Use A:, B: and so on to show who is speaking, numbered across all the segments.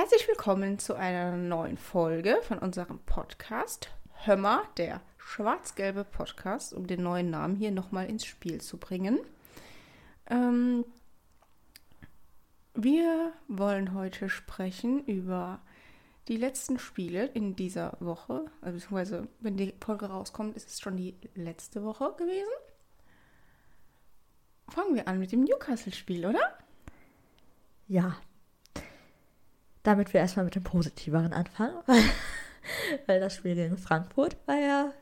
A: Herzlich willkommen zu einer neuen Folge von unserem Podcast Hömmer, der schwarz-gelbe Podcast, um den neuen Namen hier nochmal ins Spiel zu bringen. Ähm, wir wollen heute sprechen über die letzten Spiele in dieser Woche, also beziehungsweise wenn die Folge rauskommt, ist es schon die letzte Woche gewesen. Fangen wir an mit dem Newcastle-Spiel, oder?
B: Ja. Damit wir erstmal mit dem Positiveren anfangen, weil, weil das Spiel gegen Frankfurt war ja,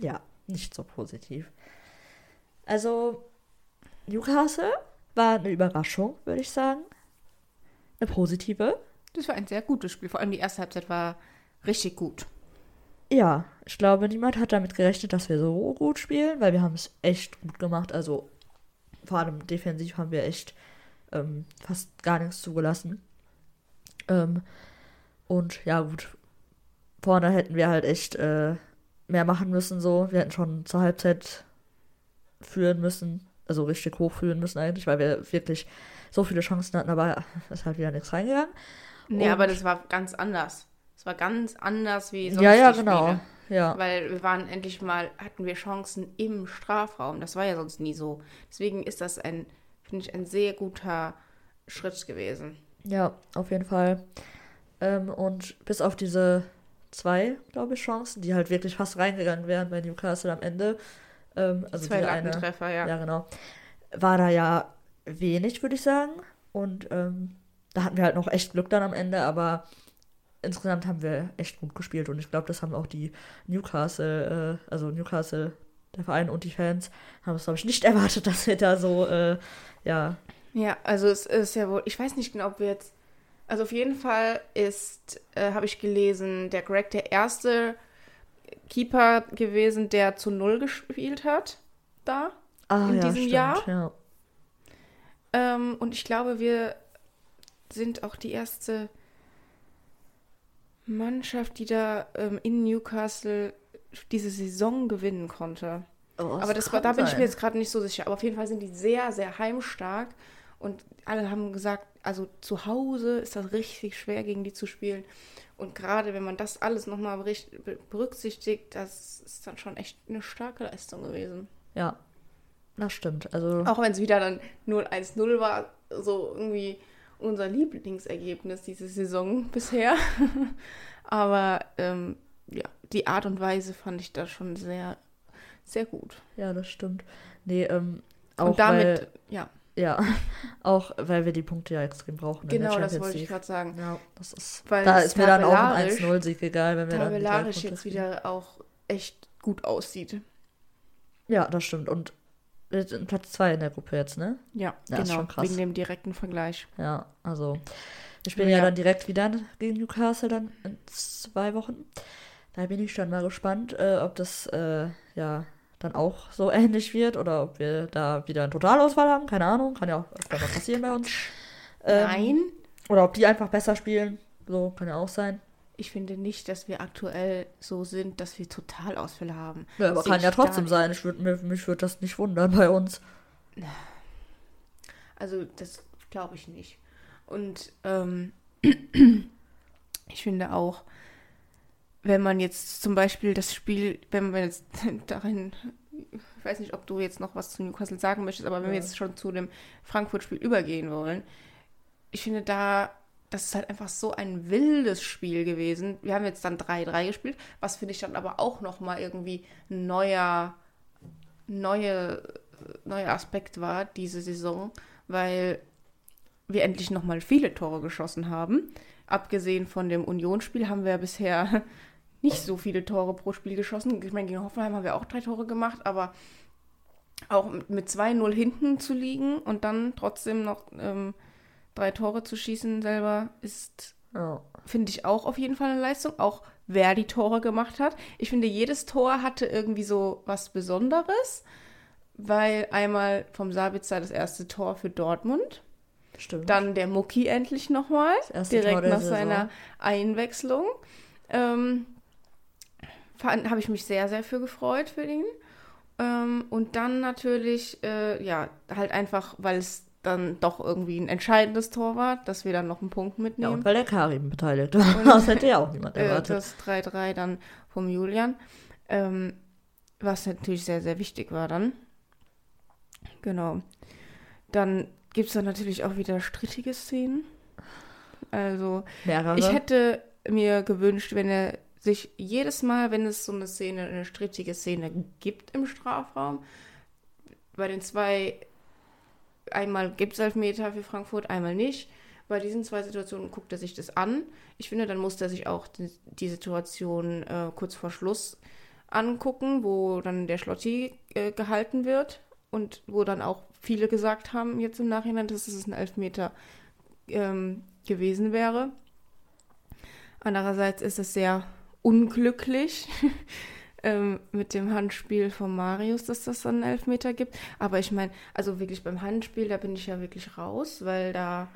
B: ja, nicht so positiv. Also, Newcastle war eine Überraschung, würde ich sagen. Eine positive.
A: Das war ein sehr gutes Spiel. Vor allem die erste Halbzeit war richtig gut.
B: Ja, ich glaube, niemand hat damit gerechnet, dass wir so gut spielen, weil wir haben es echt gut gemacht. Also, vor allem defensiv haben wir echt ähm, fast gar nichts zugelassen. Ähm, und ja, gut, vorne hätten wir halt echt äh, mehr machen müssen, so. Wir hätten schon zur Halbzeit führen müssen, also richtig hoch führen müssen eigentlich, weil wir wirklich so viele Chancen hatten, aber es ist halt wieder nichts reingegangen.
A: Nee, aber das war ganz anders. Es war ganz anders wie sonst
B: Ja, ja, genau.
A: Spiele.
B: Ja.
A: Weil wir waren endlich mal, hatten wir Chancen im Strafraum. Das war ja sonst nie so. Deswegen ist das ein, finde ich, ein sehr guter Schritt gewesen.
B: Ja, auf jeden Fall. Ähm, und bis auf diese zwei, glaube ich, Chancen, die halt wirklich fast reingegangen wären bei Newcastle am Ende. Ähm, also
A: Zwei
B: eine,
A: Lattentreffer, ja.
B: ja, genau. War da ja wenig, würde ich sagen. Und ähm, da hatten wir halt noch echt Glück dann am Ende, aber insgesamt haben wir echt gut gespielt und ich glaube, das haben auch die Newcastle, äh, also Newcastle, der Verein und die Fans, haben es, glaube ich, nicht erwartet, dass wir da so, äh, ja,
A: Ja, also es ist ja wohl, ich weiß nicht genau, ob wir jetzt, also auf jeden Fall ist, äh, habe ich gelesen, der Greg der erste Keeper gewesen, der zu Null gespielt hat, da.
B: ah,
A: In
B: ja,
A: diesem
B: stimmt,
A: Jahr?
B: ja.
A: Ähm, und ich glaube, wir sind auch die erste Mannschaft, die da ähm, in Newcastle diese Saison gewinnen konnte.
B: Oh,
A: Aber das war, da bin ich mir jetzt gerade nicht so sicher. Aber auf jeden Fall sind die sehr, sehr heimstark. Und alle haben gesagt, also zu Hause ist das richtig schwer, gegen die zu spielen. Und gerade wenn man das alles nochmal berücksichtigt, das ist dann schon echt eine starke Leistung gewesen.
B: Ja, das stimmt. Also,
A: Auch wenn es wieder dann 0-1-0 war, so irgendwie unser Lieblingsergebnis diese Saison bisher. Aber ähm, ja, die Art und Weise fand ich da schon sehr, sehr gut.
B: ja, das stimmt. Nee, ähm, auch
A: und damit,
B: weil,
A: ja,
B: ja, auch weil wir die Punkte ja extrem brauchen
A: genau das wollte ich gerade sagen.
B: Ja, das ist,
A: Weil
B: da ist mir dann auch ein
A: tabellarisch-
B: 1-0-Sieg egal, wenn wir dann
A: Tabellarisch jetzt
B: kriegen.
A: wieder auch echt gut aussieht.
B: Ja, das stimmt. Und wir sind Platz 2 in der Gruppe jetzt, ne?
A: Ja,
B: Ja, ist
A: genau,
B: schon krass.
A: wegen dem direkten Vergleich.
B: Ja, also wir spielen ja.
A: Ja.
B: dann direkt wieder gegen Newcastle dann in zwei Wochen. Da bin ich schon mal gespannt, äh, ob das äh, ja dann auch so ähnlich wird oder ob wir da wieder einen Totalausfall haben. Keine Ahnung, kann ja auch öfter mal passieren bei uns. Ähm,
A: Nein,
B: Oder ob die einfach besser spielen. So, kann ja auch sein.
A: ich finde nicht, dass wir aktuell so sind, dass wir Totalausfälle haben.
B: Ja, aber
A: Sehe
B: kann ja trotzdem sein. Ich würd, mir, mich würde das nicht wundern bei uns.
A: Also das glaube ich nicht. Und ähm, ich finde auch, wenn man jetzt zum Beispiel das Spiel, wenn wir jetzt darin, ich weiß nicht, ob du jetzt noch was zu Newcastle sagen möchtest, aber wenn wir
B: Ja.
A: jetzt schon zu dem Frankfurt-Spiel übergehen wollen, ich finde da, das ist halt einfach so ein wildes Spiel gewesen. Wir haben jetzt dann 3-3 gespielt, was finde ich dann aber auch nochmal irgendwie ein neuer, neue, neuer Aspekt war, diese Saison, weil wir endlich nochmal viele Tore geschossen haben. Abgesehen von dem Unionsspiel haben wir bisher nicht so viele Tore pro Spiel geschossen. Ich meine, gegen Hoffenheim haben wir auch drei Tore gemacht, aber auch mit- mit 2-0 hinten zu liegen und dann trotzdem noch ähm, drei Tore zu schießen selber ist,
B: Ja.
A: finde ich auch auf jeden Fall eine Leistung. Auch wer die Tore gemacht hat. Ich finde, jedes Tor hatte irgendwie so was Besonderes, weil einmal vom Sabitzer das erste Tor für Dortmund.
B: Stimmt.
A: Dann der Mucki endlich nochmal, direkt nach
B: Saison.
A: seiner Einwechslung. Ähm, Habe ich mich sehr, sehr für gefreut für ihn. Ähm, und dann natürlich, äh, ja, halt einfach, weil es dann doch irgendwie ein entscheidendes Tor war, dass wir dann noch einen Punkt
B: Ja,
A: mitnehmen.
B: und weil der Karim beteiligt war. Das hätte ja auch niemand
A: äh,
B: erwartet.
A: das 3-3 dann vom Julian. Ähm, was natürlich sehr, sehr wichtig war dann. Genau. Dann gibt es dann natürlich auch wieder strittige Szenen. Also,
B: Mehrere.
A: ich hätte mir gewünscht, wenn er sich jedes Mal, wenn es so eine Szene, eine strittige Szene gibt im Strafraum, bei den zwei, einmal gibt es Elfmeter für Frankfurt, einmal nicht. Bei diesen zwei Situationen guckt er sich das an. Ich finde, dann muss er sich auch die, die Situation äh, kurz vor Schluss angucken, wo dann der Schlotti äh, gehalten wird und wo dann auch viele gesagt haben jetzt im Nachhinein, dass es ein Elfmeter ähm, gewesen wäre. Andererseits ist es sehr unglücklich ähm, mit dem Handspiel von Marius, dass das dann einen Elfmeter gibt. Aber ich meine, also wirklich beim Handspiel, da bin ich ja wirklich raus, weil da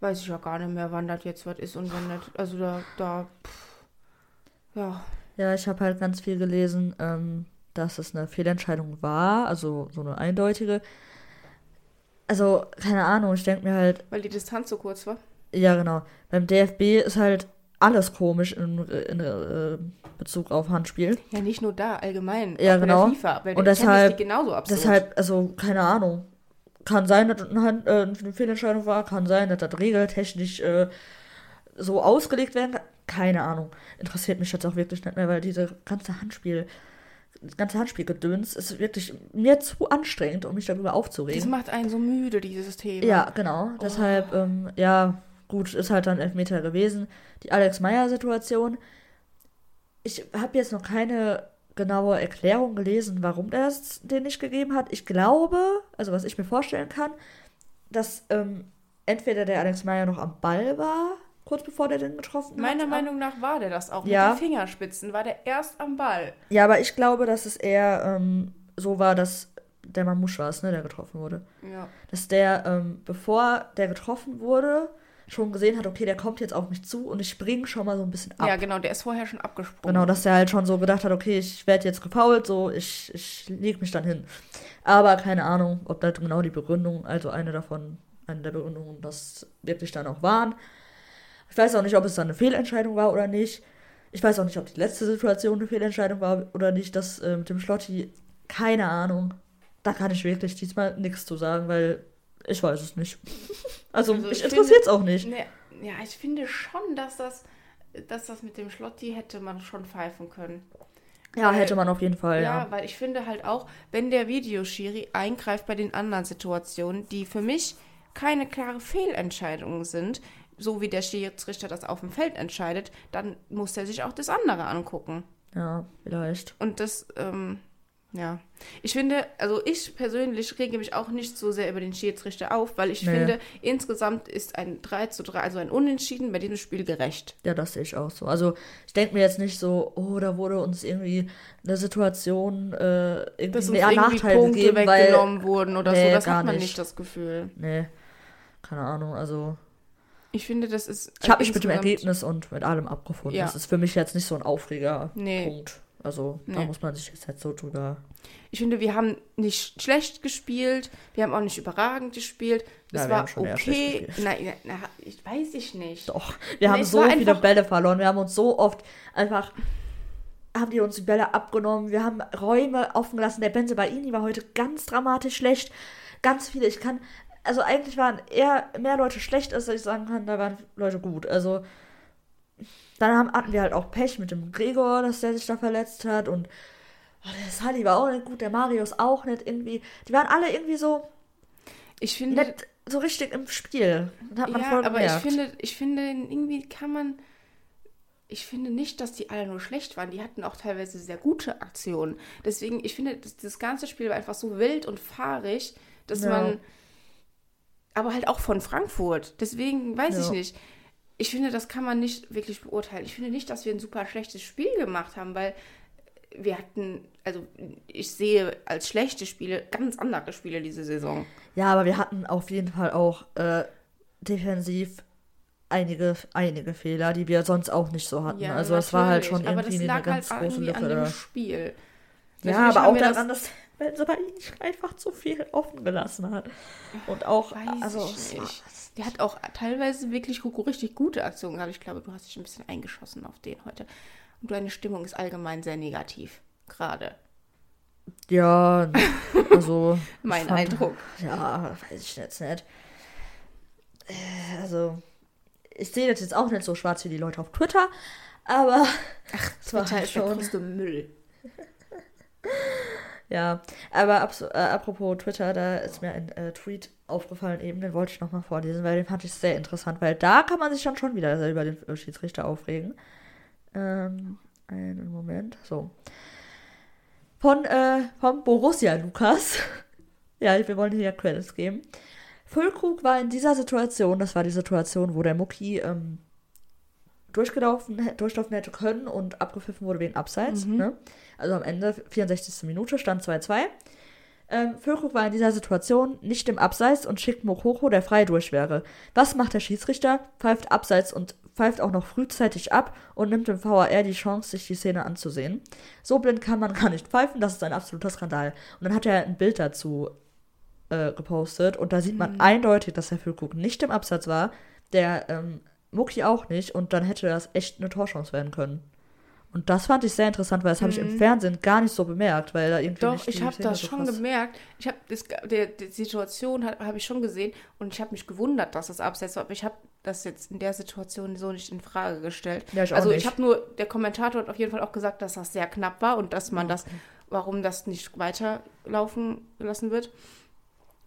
A: weiß ich ja gar nicht mehr, wann das jetzt was ist und wann nicht. Also da, da, pff, ja.
B: Ja, ich habe halt ganz viel gelesen, ähm, dass es eine Fehlentscheidung war, also so eine eindeutige. Also, keine Ahnung, ich denke mir halt,
A: Weil die Distanz so kurz war.
B: ja genau, beim DFB ist halt alles komisch in, in, äh, Bezug auf Handspiel.
A: Ja, nicht nur da, allgemein.
B: Ja,
A: bei
B: genau.
A: Der FIFA, bei
B: Und deshalb-
A: genauso absurd.
B: Deshalb, also, keine Ahnung. Kann sein, dass eine, Hand, äh, eine Fehlentscheidung war, kann sein, dass das regeltechnisch äh, so ausgelegt werden kann. Keine Ahnung. Interessiert mich jetzt auch wirklich nicht mehr, weil diese ganze Handspiel, das ganze Handspielgedöns ist wirklich mir zu anstrengend, um mich darüber
A: das
B: aufzuregen.
A: macht einen so müde, dieses Thema.
B: Ja, genau. Deshalb, ähm, ja, gut, ist halt dann Elfmeter gewesen. Die Alex Meyer-Situation. Ich habe jetzt noch keine genaue Erklärung gelesen, warum er es den nicht gegeben hat. Ich glaube, also was ich mir vorstellen kann, dass ähm, entweder der Alex Meyer noch am Ball war, kurz bevor der den getroffen hat.
A: Meiner Meinung nach war der das auch.
B: Ja.
A: Mit den Fingerspitzen war der erst am Ball.
B: Ja, aber ich glaube, dass es eher ähm, so war, dass der Mamouche war es, ne, der getroffen wurde.
A: Ja.
B: dass der, ähm, bevor der getroffen wurde, schon gesehen hat, okay, der kommt jetzt auf mich zu und ich springe schon mal so ein bisschen ab.
A: ja, genau, der ist vorher schon abgesprungen.
B: Genau, dass der halt schon so gedacht hat, okay, ich werde jetzt gefault, so, ich, ich leg mich dann hin. Aber keine Ahnung, ob das genau die Begründung, also eine davon, eine der Begründungen, das wirklich dann auch waren. Ich weiß auch nicht, ob es dann eine Fehlentscheidung war oder nicht. Ich weiß auch nicht, ob die letzte Situation eine Fehlentscheidung war oder nicht. Das äh, mit dem Schlotti, keine Ahnung. Da kann ich wirklich diesmal nichts zu sagen, weil ich weiß es nicht. Also,
A: Also
B: mich
A: ich
B: interessiert es auch nicht.
A: Ne, ja, ich finde schon, dass das, dass das mit dem Schlotti hätte man schon pfeifen können.
B: Ja,
A: weil-
B: hätte man auf jeden Fall,
A: Ja,
B: ja.
A: weil ich finde halt auch, wenn der Videoschiri eingreift bei den anderen Situationen, die für mich keine klare Fehlentscheidungen sind, so wie der Schiedsrichter das auf dem Feld entscheidet, dann muss er sich auch das andere angucken.
B: Ja, vielleicht.
A: Und das, ähm, ja. Ich finde, also ich persönlich rege mich auch nicht so sehr über den Schiedsrichter auf, weil ich
B: Nee.
A: finde, insgesamt ist ein 3 zu 3, also ein Unentschieden bei diesem Spiel gerecht.
B: Ja, das sehe ich auch so. Also, ich denke mir jetzt nicht so, oh, da wurde uns irgendwie eine Situation äh, irgendwie
A: Dass
B: mehr
A: irgendwie
B: Nachteil
A: Punkte
B: gegeben, weil.
A: weggenommen wurden oder
B: Nee,
A: so, das hat man
B: nicht.
A: nicht das Gefühl.
B: Nee, keine Ahnung. Also,
A: Ich finde, das ist.
B: ich habe mich mit dem Ergebnis und mit allem abgefunden.
A: Ja.
B: Das ist für mich jetzt nicht so ein Aufreger
A: Nee.
B: Punkt. Also, da
A: Nee.
B: muss man sich jetzt halt so drüber.
A: Ich finde, wir haben nicht schlecht gespielt, wir haben auch nicht überragend gespielt. Es
B: Ja,
A: war okay. Nein, na, ich weiß ich nicht.
B: Doch. Wir
A: Nee,
B: haben so viele Bälle verloren. Wir haben uns so oft einfach. Haben die uns die Bälle abgenommen? Wir haben Räume offen gelassen. Der Benze Baini war heute ganz dramatisch schlecht. Ganz viele. Ich kann. Also eigentlich waren eher mehr Leute schlecht, als ich sagen kann, da waren Leute gut. Also. Dann haben, hatten wir halt auch Pech mit dem Gregor, dass der sich da verletzt hat. Und oh, der Sally war auch nicht gut, der Marius auch nicht irgendwie. Die waren alle irgendwie so
A: Ich finde,
B: nicht so richtig im Spiel.
A: Ja, aber ich finde, ich finde, irgendwie kann man. Ich finde nicht, dass die alle nur schlecht waren. Die hatten auch teilweise sehr gute Aktionen. Deswegen, ich finde, das, das ganze Spiel war einfach so wild und fahrig, dass
B: Ja.
A: man. Aber halt auch von Frankfurt. Deswegen weiß ich
B: Ja.
A: nicht. Ich finde, das kann man nicht wirklich beurteilen. Ich finde nicht, dass wir ein super schlechtes Spiel gemacht haben, weil wir hatten, also ich sehe als schlechte Spiele ganz andere Spiele diese Saison.
B: Ja, aber wir hatten auf jeden Fall auch äh, defensiv einige, einige Fehler, die wir sonst auch nicht so hatten. also es war halt schon
A: natürlich, aber
B: irgendwie
A: das
B: eine
A: lag
B: ganz
A: halt
B: große
A: irgendwie
B: Lücke.
A: an dem. Spiel.
B: Ja,
A: Natürlich
B: aber auch daran, dass wenn sie bei ihm nicht einfach zu viel offen gelassen hat. Und auch,
A: Weiß
B: also,
A: ich nicht. Der hat auch teilweise wirklich richtig gute Aktionen gehabt. Ich glaube, du hast dich ein bisschen eingeschossen auf den heute. Und deine Stimmung ist allgemein sehr negativ. Gerade.
B: ja, also.
A: Mein
B: fand-
A: Eindruck.
B: Ja, weiß ich jetzt nicht. Äh, Also, ich sehe das jetzt auch nicht so schwarz wie die Leute auf Twitter, aber Ach, es war
A: Twitter
B: halt
A: ist der
B: schon.
A: größte Müll.
B: Ja, aber abs- äh, apropos Twitter, da ist mir ein äh, Tweet aufgefallen eben, den wollte ich nochmal vorlesen, weil den fand ich sehr interessant, weil da kann man sich dann schon wieder über den äh, Schiedsrichter aufregen. Ähm, einen Moment, so. Von, äh, vom Borussia Lukas. ja, wir wollen hier Credits geben. Füllkrug war in dieser Situation, das war die Situation, wo der Mucki ähm, durchgelaufen, durchlaufen hätte können und abgepfiffen wurde wegen Abseits. Ne? Also am Ende, 64. Minute, stand 2-2. Ähm, Füllkrug war in dieser Situation nicht im Abseits und schickt Mokoko, der frei durch wäre. Was macht der Schiedsrichter? Pfeift Abseits und pfeift auch noch frühzeitig ab und nimmt dem VAR die Chance, sich die Szene anzusehen. So blind kann man gar nicht pfeifen, das ist ein absoluter Skandal. Und dann hat er ein Bild dazu äh, gepostet und da sieht man eindeutig, dass der Füllkrug nicht im Absatz war, der ähm, Mucki auch nicht und dann hätte das echt eine Torchance werden können. Und das fand ich sehr interessant, weil das habe ich im Fernsehen gar nicht so bemerkt, weil da irgendwie
A: Doch, ich habe das
B: so
A: schon gemerkt. Ich habe die Situation habe hab ich schon gesehen und ich habe mich gewundert, dass das abseits war. Aber ich habe das jetzt in der Situation so nicht in Frage gestellt.
B: Ja, ich
A: also ich habe nur, der Kommentator hat auf jeden Fall auch gesagt, dass das sehr knapp war und dass man das, warum das nicht weiterlaufen gelassen wird.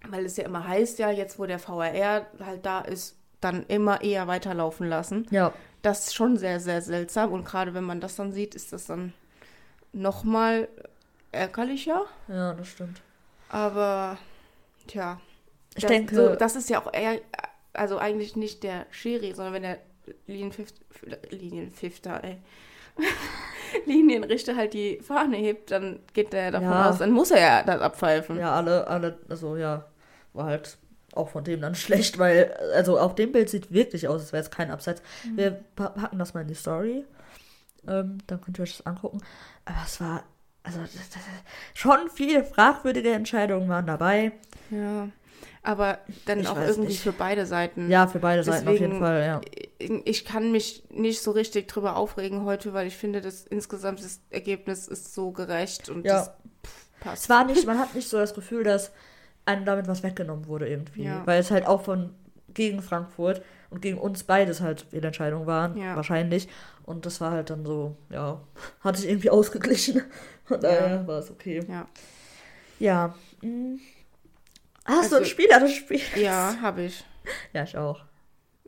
A: Weil es ja immer heißt, ja, jetzt wo der VRR halt da ist, dann immer eher weiterlaufen lassen.
B: Ja,
A: Das ist schon sehr, sehr seltsam. Und gerade wenn man das dann sieht, ist das dann nochmal ärgerlicher.
B: ja, das stimmt.
A: Aber, tja.
B: Ich
A: das,
B: denke-
A: So, das ist ja auch eher, also eigentlich nicht der Schiri, sondern wenn der Linienpfiffter, ey. Linienrichter halt die Fahne hebt, dann geht der davon
B: Ja.
A: aus, dann muss er ja das abpfeifen.
B: Ja, alle, alle, also ja, war halt auch von dem dann schlecht, weil, also auf dem Bild sieht wirklich aus, als wäre es kein Abseits.
A: Mhm.
B: Wir pa packen das mal in die Story. Ähm, dann könnt ihr euch das angucken. Aber es war, also das, das, schon viele fragwürdige Entscheidungen waren dabei.
A: Ja. Aber dann
B: Ich
A: auch irgendwie
B: nicht.
A: für beide Seiten.
B: Ja, für beide Seiten auf jeden
A: Deswegen-
B: Fall, ja.
A: ich kann mich nicht so richtig drüber aufregen heute, weil ich finde, dass insgesamt das Ergebnis ist so gerecht und
B: Ja.
A: das pff, passt.
B: Es war nicht, man hat nicht so das Gefühl, dass einem damit was weggenommen wurde irgendwie.
A: Ja.
B: Weil es halt auch von gegen Frankfurt und gegen uns beides halt Fehlentscheidungen waren,
A: Ja.
B: wahrscheinlich. Und das war halt dann so, ja, hat sich irgendwie ausgeglichen. Von daher war es okay.
A: Ja,
B: Ja. mm. Hast du ein
A: Also-
B: Spieler des Spiels?
A: ja habe ich.
B: Ja, ich auch.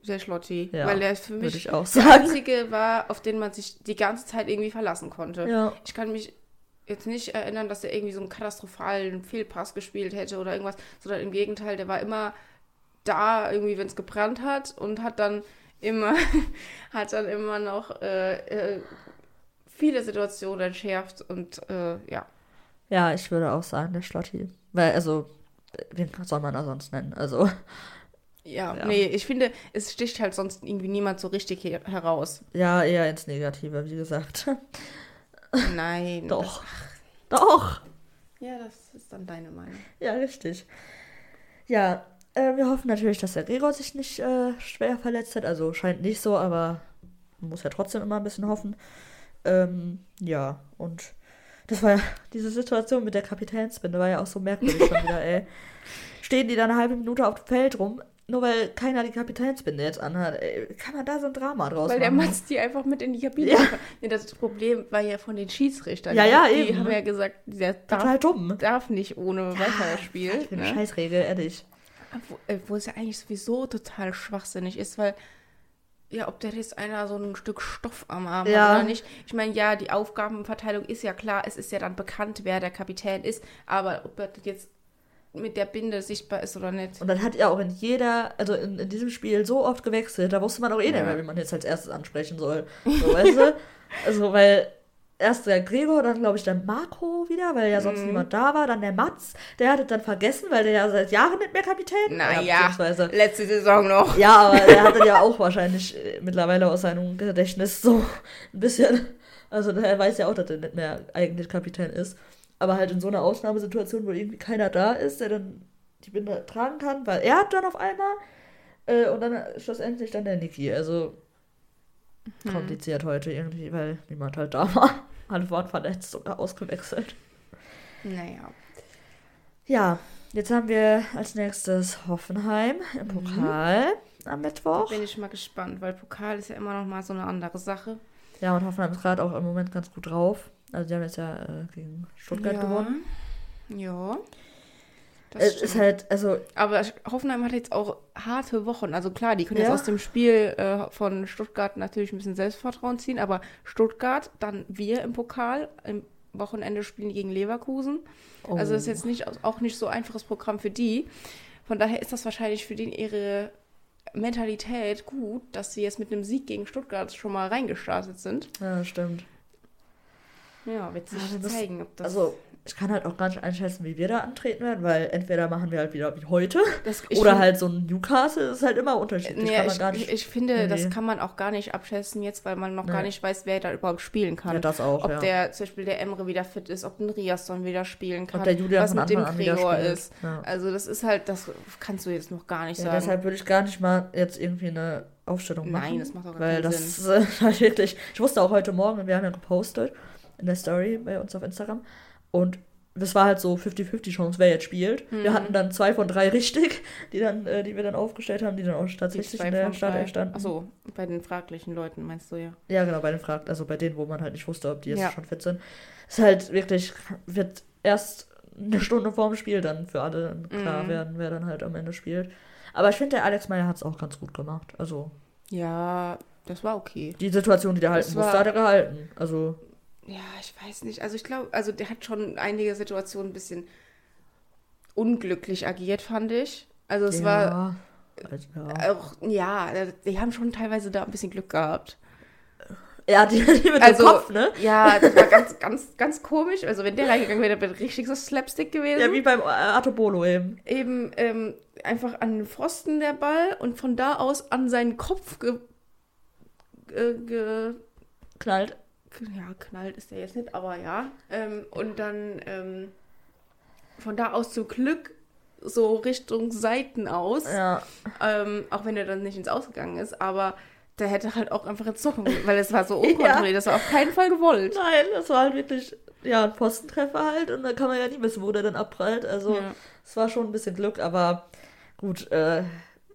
A: Der Schlotti.
B: Ja,
A: weil der für mich
B: ich auch
A: der einzige war, auf den man sich die ganze Zeit irgendwie verlassen konnte.
B: Ja.
A: Ich kann mich jetzt nicht erinnern, dass er irgendwie so einen katastrophalen Fehlpass gespielt hätte oder irgendwas, sondern im Gegenteil, der war immer da, irgendwie, wenn es gebrannt hat und hat dann immer, hat dann immer noch äh, äh, viele Situationen entschärft und äh, ja.
B: Ja, ich würde auch sagen, der Schlotti. Weil, also, wen soll man da sonst nennen? Also,
A: ja.
B: Ja.
A: Nee, ich finde, es sticht halt sonst irgendwie niemand so richtig heraus.
B: ja, eher ins Negative, wie gesagt.
A: Nein.
B: Doch. Doch.
A: Ja, das ist dann deine Meinung.
B: Ja, richtig. Ja, äh, wir hoffen natürlich, dass der Gregor sich nicht äh, schwer verletzt hat. Also scheint nicht so, aber man muss ja trotzdem immer ein bisschen hoffen. Ähm, ja, und das war ja, diese Situation mit der Kapitänsbinde war ja auch so merkwürdig schon wieder, ey. Stehen die da eine halbe Minute auf dem Feld rum, nur weil keiner die Kapitänsbinde jetzt anhat. Ey, kann man da so ein Drama draus
A: Weil der
B: machen?
A: Matz die einfach mit in die Kabine.
B: Ja.
A: Ja. Nee, das Problem war ja von den Schiedsrichtern.
B: Ja, ja,
A: die
B: eben.
A: haben ja gesagt, der darf, darf nicht ohne weiterspielen.
B: Für eine
A: Ne?
B: Scheißregel, ehrlich.
A: Wo, äh, wo es ja eigentlich sowieso total schwachsinnig ist, weil ja, ob der jetzt einer so ein Stück Stoff am Arm
B: Ja.
A: hat oder nicht. Ich meine, ja, die Aufgabenverteilung ist ja klar, es ist ja dann bekannt, wer der Kapitän ist, aber ob das jetzt mit der Binde sichtbar ist oder nicht.
B: Und dann hat er auch in jeder, also in, in diesem Spiel so oft gewechselt, da wusste man auch eh nicht
A: Ja.
B: mehr, wie man jetzt als erstes ansprechen soll. So, weißt du? Also, weil erst der Gregor, dann glaube ich der Marco wieder, weil ja sonst
A: Mhm.
B: niemand da war, dann der Mats, der hat es dann vergessen, weil der ja seit Jahren nicht mehr Kapitän
A: Naja,
B: beziehungsweise-
A: letzte Saison noch.
B: Ja, aber der hat dann ja auch wahrscheinlich äh, mittlerweile aus seinem Gedächtnis so ein bisschen, also der weiß ja auch, dass er nicht mehr eigentlich Kapitän ist. Aber halt in so einer Ausnahmesituation, wo irgendwie keiner da ist, der dann die Binde tragen kann, weil er hat dann auf einmal äh, und dann schlussendlich dann der Niki. Also
A: Hm.
B: kompliziert heute irgendwie, weil niemand halt da war. Alle waren verletzt oder ausgewechselt.
A: Naja.
B: Ja, jetzt haben wir als nächstes Hoffenheim im Pokal am Mittwoch.
A: Bin ich mal gespannt, weil Pokal ist ja immer noch mal so eine andere Sache.
B: Ja, und Hoffenheim ist gerade auch im Moment ganz gut drauf. Also die haben jetzt ja äh, gegen Stuttgart
A: ja.
B: gewonnen.
A: Ja. Das
B: Es ist
A: stimmt.
B: halt, also
A: Aber Hoffenheim hat jetzt auch harte Wochen. Also klar, die können
B: Ja.
A: jetzt aus dem Spiel äh, von Stuttgart natürlich ein bisschen Selbstvertrauen ziehen, aber Stuttgart, dann wir im Pokal, im Wochenende spielen gegen Leverkusen.
B: oh,
A: Also das ist jetzt nicht, auch nicht so einfaches Programm für die. Von daher ist das wahrscheinlich für den ihre Mentalität gut, dass sie jetzt mit einem Sieg gegen Stuttgart schon mal reingestartet sind.
B: ja, stimmt.
A: Ja, wird sich
B: Ja, müssen-
A: zeigen, ob das.
B: Also ich kann halt auch gar nicht einschätzen, wie wir da antreten werden, weil entweder machen wir halt wieder wie heute
A: das,
B: oder
A: find-
B: halt so ein Newcastle, das ist halt immer unterschiedlich.
A: Nee, ich,
B: gar nicht.
A: ich, finde, das
B: Nee.
A: kann man auch gar nicht abschätzen jetzt, weil man noch gar
B: Nee.
A: nicht weiß, wer da überhaupt spielen kann.
B: ja, das auch,
A: ob
B: ja.
A: der, zum Beispiel der Emre wieder fit ist, ob ein Riasson wieder spielen kann,
B: Ob der Julian
A: was mit dem Gregor ist.
B: Ja.
A: Also das ist halt, das kannst du jetzt noch gar nicht
B: Ja,
A: sagen.
B: deshalb würde ich gar nicht mal jetzt irgendwie eine Aufstellung
A: Nein,
B: machen.
A: das macht auch gar
B: Weil
A: keinen
B: das ist äh, wirklich. Ich wusste auch heute Morgen, wir haben ja gepostet in der Story bei uns auf Instagram. Und das war halt so 50-50 Chance, wer jetzt spielt. Wir
A: Mhm.
B: hatten dann zwei von drei richtig, die dann, äh, die wir dann aufgestellt haben, die dann auch tatsächlich in der
A: von
B: Startelf
A: drei.
B: standen.
A: Achso, bei den fraglichen Leuten meinst du ja.
B: Ja, genau, bei den Fragen, also bei denen, wo man halt nicht wusste, ob die jetzt
A: Ja.
B: schon fit sind. Ist halt wirklich, wird erst eine Stunde vorm Spiel dann für alle klar
A: Mhm.
B: werden, wer dann halt am Ende spielt. Aber ich finde, der Alex Meyer hat es auch ganz gut gemacht. Also
A: Ja, das war okay.
B: die Situation, die der halten musste,
A: war-
B: hat er gehalten. Also
A: Ja, ich weiß nicht. Also ich glaube, also der hat schon einige Situationen ein bisschen unglücklich agiert, fand ich. Also es war
B: ja, also, ja.
A: auch, ja, die haben schon teilweise da ein bisschen Glück gehabt.
B: Ja, die, die mit
A: Also,
B: dem Kopf, ne?
A: Ja, das war ganz, ganz, ganz komisch. Also wenn der reingegangen wäre, wäre richtig so Slapstick gewesen.
B: Ja, wie beim äh, Artobolo eben.
A: Eben ähm, einfach an den Pfosten der Ball und von da aus an seinen Kopf ge, ge, ge
B: Knallt.
A: Ja, knallt ist der jetzt nicht, aber ja. Ähm, und dann ähm, von da aus zum Glück so Richtung Seiten aus.
B: Ja.
A: Ähm, auch wenn er dann nicht ins Ausgegangen ist, aber der hätte halt auch einfach ins Zocken, weil es war so unkontrolliert, das war auf keinen Fall gewollt.
B: Nein, das war halt wirklich, ja, ein Postentreffer halt und da kann man ja nie wissen, wo der dann abprallt. Also,
A: Ja.
B: es war schon ein bisschen Glück, aber gut, äh,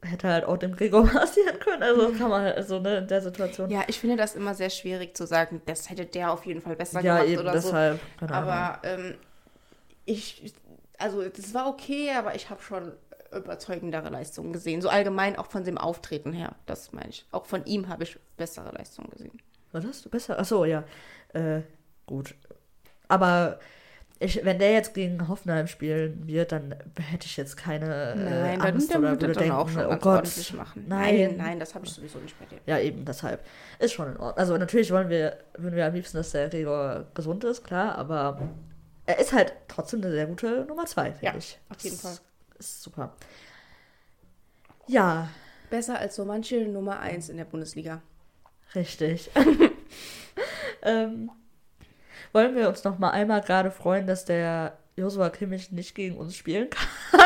B: hätte halt auch dem Gregor passieren können. Also, kann man halt, also, ne, in der Situation.
A: ja, ich finde das immer sehr schwierig zu sagen, das hätte der auf jeden Fall besser
B: Ja,
A: gemacht
B: eben
A: oder so.
B: deshalb. keine Ahnung.
A: Aber ähm, ich, also das war okay, aber ich habe schon überzeugendere Leistungen gesehen. So allgemein auch von dem Auftreten her, das meine ich. Auch von ihm habe ich bessere Leistungen gesehen.
B: Was hast du besser? Achso, ja. Äh, gut. Aber ich, wenn der jetzt gegen Hoffenheim spielen wird, dann hätte ich jetzt keine äh,
A: Nein,
B: Angst
A: dann
B: oder
A: er
B: würde denken,
A: auch schon
B: oh Gott,
A: machen.
B: nein.
A: nein, nein, das habe ich sowieso nicht bei dir.
B: Ja, eben, deshalb. Ist schon in Ordnung. Also natürlich wollen wir, würden wir am liebsten, dass der Gregor gesund ist, klar, aber er ist halt trotzdem eine sehr gute Nummer zwei, finde
A: Ja,
B: ich.
A: auf jeden Fall.
B: Ist super. Ja,
A: Besser als so manche Nummer 1 in der Bundesliga.
B: richtig. ähm, wollen wir uns noch mal einmal gerade freuen, dass der Joshua Kimmich nicht gegen uns spielen kann?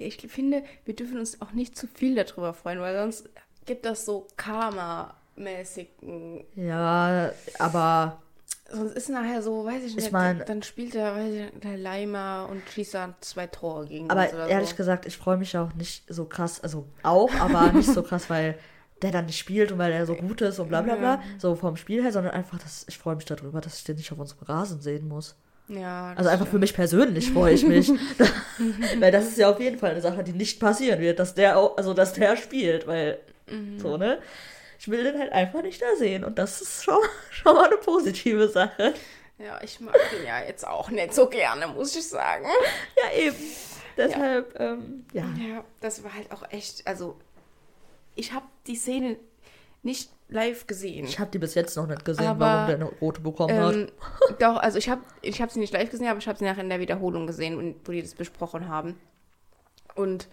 A: Ich finde, wir dürfen uns auch nicht zu viel darüber freuen, weil sonst gibt das so Karma-mäßigen.
B: Ja, aber
A: Sonst ist nachher so, weiß ich nicht,
B: mein-
A: dann spielt der, weiß ich, nicht, der Leimer und schießt dann zwei Tore gegen
B: Aber
A: uns oder
B: ehrlich
A: so.
B: gesagt, ich freue mich auch nicht so krass, also auch, aber nicht so krass, weil der dann nicht spielt und weil er so gut ist und bla bla bla, so vom Spiel her, sondern einfach, dass ich freue mich darüber, dass ich den nicht auf unserem Rasen sehen muss.
A: Ja,
B: Also einfach für mich persönlich freue ich mich. weil das ist ja auf jeden Fall eine Sache, die nicht passieren wird, dass der auch, also dass der spielt, weil
A: Mhm.
B: so, ne? Ich will den halt einfach nicht da sehen und das ist schon, schon mal eine positive Sache.
A: Ja, ich mag den ja jetzt auch nicht so gerne, muss ich sagen.
B: Ja, eben. Deshalb, ähm, ja.
A: Ja, das war halt auch echt, also ich habe die Szene nicht live gesehen.
B: Ich habe die bis jetzt noch nicht gesehen,
A: Aber,
B: warum der eine rote bekommen hat.
A: Ähm, doch, also ich habe ich hab sie nicht live gesehen, aber ich habe sie nachher in der Wiederholung gesehen, und- wo die das besprochen haben. Und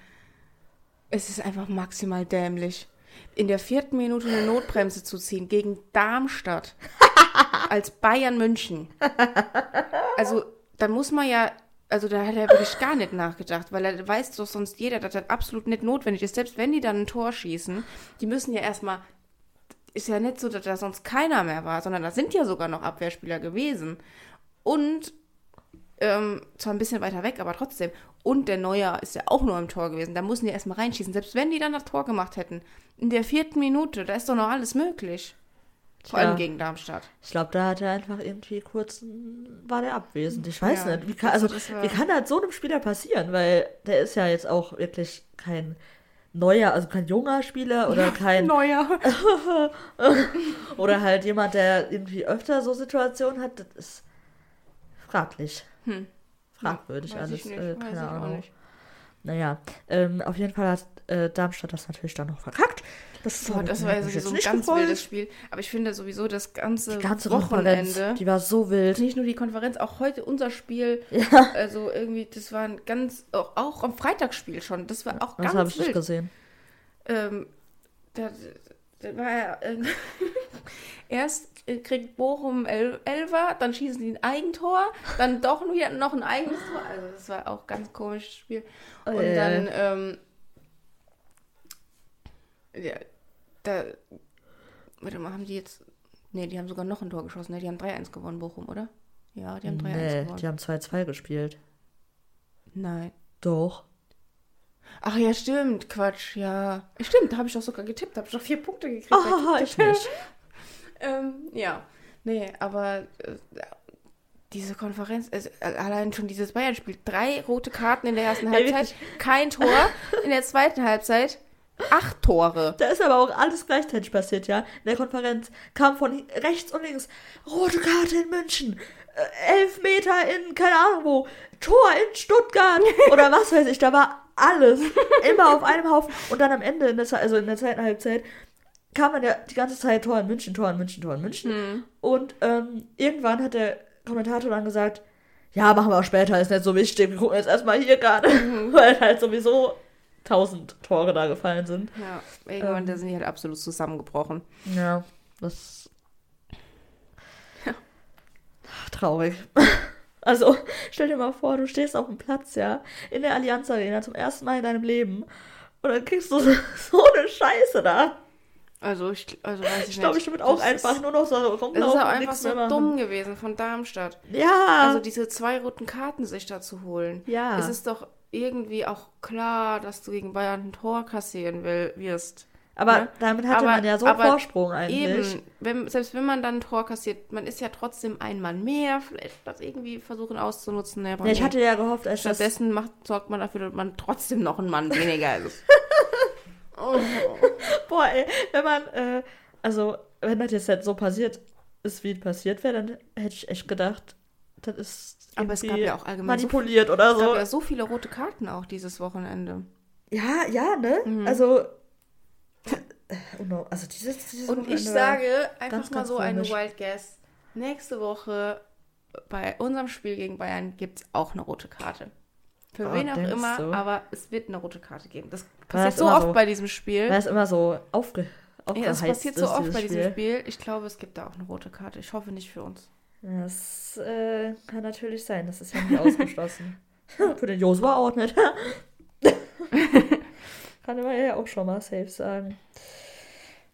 A: es ist einfach maximal dämlich. In der vierten Minute eine Notbremse zu ziehen gegen Darmstadt als Bayern München. Also dann muss man ja, also da hat er wirklich gar nicht nachgedacht, weil er weiß doch sonst jeder, dass das absolut nicht notwendig ist. Selbst wenn die dann ein Tor schießen, die müssen ja erstmal, ist ja nicht so, dass da sonst keiner mehr war, sondern da sind ja sogar noch Abwehrspieler gewesen. Und ähm, zwar ein bisschen weiter weg, aber trotzdem. Und der Neuer ist ja auch nur im Tor gewesen. Da mussten die erstmal reinschießen. Selbst wenn die dann das Tor gemacht hätten, in der vierten Minute, da ist doch noch alles möglich. Vor allem gegen Darmstadt.
B: Ich glaube, da hat er einfach irgendwie kurz, war der abwesend. Ich weiß
A: Ja,
B: nicht. Wie kann, also,
A: das war-
B: wie kann das so einem Spieler passieren? Weil der ist ja jetzt auch wirklich kein neuer, also kein junger Spieler oder kein,
A: Neuer.
B: oder halt jemand, der irgendwie öfter so Situationen hat. Das ist fraglich.
A: Hm.
B: Fragwürdig
A: Weiß
B: alles.
A: ich nicht,
B: äh, keine Ahnung. Naja, ähm, auf jeden Fall hat äh, Darmstadt das natürlich dann noch verkackt. Das,
A: Boah, das war ja sowieso ein ganz wildes Spiel. Aber ich finde sowieso das ganze,
B: Die ganze Konferenz,
A: Wochenende,
B: die war so wild.
A: nicht nur die Konferenz, auch heute unser Spiel,
B: Ja,
A: also irgendwie, das war ein ganz, auch, auch am Freitagsspiel schon, das war auch
B: das habe
A: ganz
B: ich nicht
A: wild.
B: gesehen.
A: Ähm, da, da war ja, äh, erst kriegt Bochum El Elfer, dann schießen die ein Eigentor, dann doch wieder noch ein eigenes Tor. Also das war auch ein ganz komisches Spiel. Und
B: Äh.
A: dann, ähm, ja, da, warte mal, haben die jetzt, nee, die haben sogar noch ein Tor geschossen, ne? Die haben 3-1 gewonnen, Bochum, oder? Ja, die haben 3-1
B: Nee,
A: gewonnen.
B: die haben 2-2 gespielt.
A: Nein.
B: Doch.
A: Ach ja, stimmt, Quatsch, ja. Stimmt, da habe ich doch sogar getippt, da habe ich doch vier Punkte gekriegt.
B: Ah, ich nicht.
A: ähm, ja, nee, aber äh, diese Konferenz, also, äh, allein schon dieses Bayern-Spiel, drei rote Karten in der ersten Halbzeit, kein Tor, in der zweiten Halbzeit acht Tore.
B: Da ist aber auch alles gleichzeitig passiert, ja. In der Konferenz kam von rechts und links rote Karte in München, äh, elf Meter in, keine Ahnung wo, Tor in Stuttgart oder was weiß ich. Da war alles immer auf einem Haufen. Und dann am Ende, in der, also in der zweiten Halbzeit, kam dann ja die ganze Zeit Tor in München, Tor in München, Tor in München.
A: Hm.
B: Und ähm, irgendwann hat der Kommentator dann gesagt, ja, machen wir auch später, ist nicht so wichtig. Wir gucken jetzt erstmal hier gerade, weil halt sowieso tausend Tore da gefallen sind.
A: Ja, irgendwann
B: Ähm.
A: da sind die halt absolut zusammengebrochen.
B: Ja, das. Traurig. Also, stell dir mal vor, du stehst auf dem Platz, ja, in der Allianz Arena zum ersten Mal in deinem Leben und dann kriegst du so, so eine Scheiße da.
A: Also ich, also weiß ich,
B: Ich glaube, ich würde auch
A: Das
B: einfach
A: ist,
B: nur noch so
A: Das ist
B: rumlaufen
A: auch einfach so dumm gewesen von Darmstadt.
B: Ja,
A: Also diese zwei roten Karten sich da zu holen.
B: ja.
A: Es ist doch irgendwie auch klar, dass du gegen Bayern ein Tor kassieren will, wirst.
B: aber
A: ne?
B: damit hatte
A: Aber-
B: man ja so einen Vorsprung eigentlich.
A: Eben, wenn, selbst wenn man dann ein Tor kassiert, man ist ja trotzdem ein Mann mehr, vielleicht das irgendwie versuchen auszunutzen. ne,
B: Ja, ich hatte ja gehofft, als.
A: Stattdessen macht, sorgt man dafür, dass man trotzdem noch ein Mann weniger ist. oh.
B: Boah, ey, wenn man, äh, also, wenn das jetzt halt so passiert ist, wie es passiert wäre, dann hätte ich echt gedacht, das ist
A: Aber es gab ja auch allgemein so,
B: manipuliert oder
A: es
B: so.
A: gab ja so viele rote Karten auch dieses Wochenende.
B: Ja, ja, ne?
A: Mhm.
B: Also. Oh no, also dieses, dieses
A: Und ich sage einfach
B: ganz,
A: mal
B: ganz
A: so eine. Wild Guess. Nächste Woche bei unserem Spiel gegen Bayern gibt es auch eine rote Karte. Für
B: Oh,
A: wen auch immer,
B: du?
A: aber es wird eine rote Karte geben. Das passiert
B: es
A: so oft
B: so-
A: bei diesem Spiel.
B: Weil es immer so aufge,
A: Ja, es
B: aufgeheizt
A: passiert so
B: ist,
A: oft bei diesem Spiel. Ich glaube, es gibt da auch eine rote Karte. Ich hoffe nicht für uns.
B: Das äh, kann natürlich sein, das ist ja nicht ausgeschlossen. Für den Josua auch nicht. kann man ja auch schon mal safe sagen.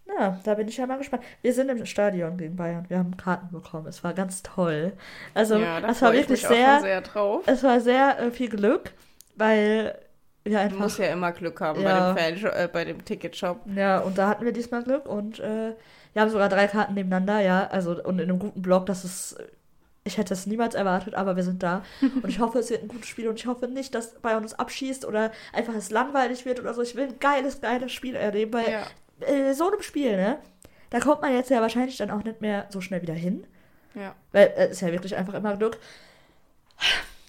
B: Na, da bin ich ja mal gespannt. Wir sind im Stadion gegen Bayern. Wir haben Karten bekommen. Es war ganz toll. Also,
A: ja,
B: das war wirklich sehr,
A: sehr drauf.
B: es war sehr äh, viel Glück, weil
A: Man
B: einfach
A: muss ja immer Glück haben
B: Ja.
A: bei dem, Fan äh, bei dem Ticketshop.
B: Ja, und da hatten wir diesmal Glück und äh, wir haben sogar drei Karten nebeneinander, ja, also und in einem guten Block, das ist, ich hätte es niemals erwartet, aber wir sind da und ich hoffe, es wird ein gutes Spiel und ich hoffe nicht, dass Bayern uns abschießt oder einfach es langweilig wird oder so. Ich will ein geiles, geiles Spiel erleben, weil
A: Ja.
B: äh, so einem Spiel, ne, da kommt man jetzt ja wahrscheinlich dann auch nicht mehr so schnell wieder hin,
A: ja.
B: weil es ist ja wirklich einfach immer Glück.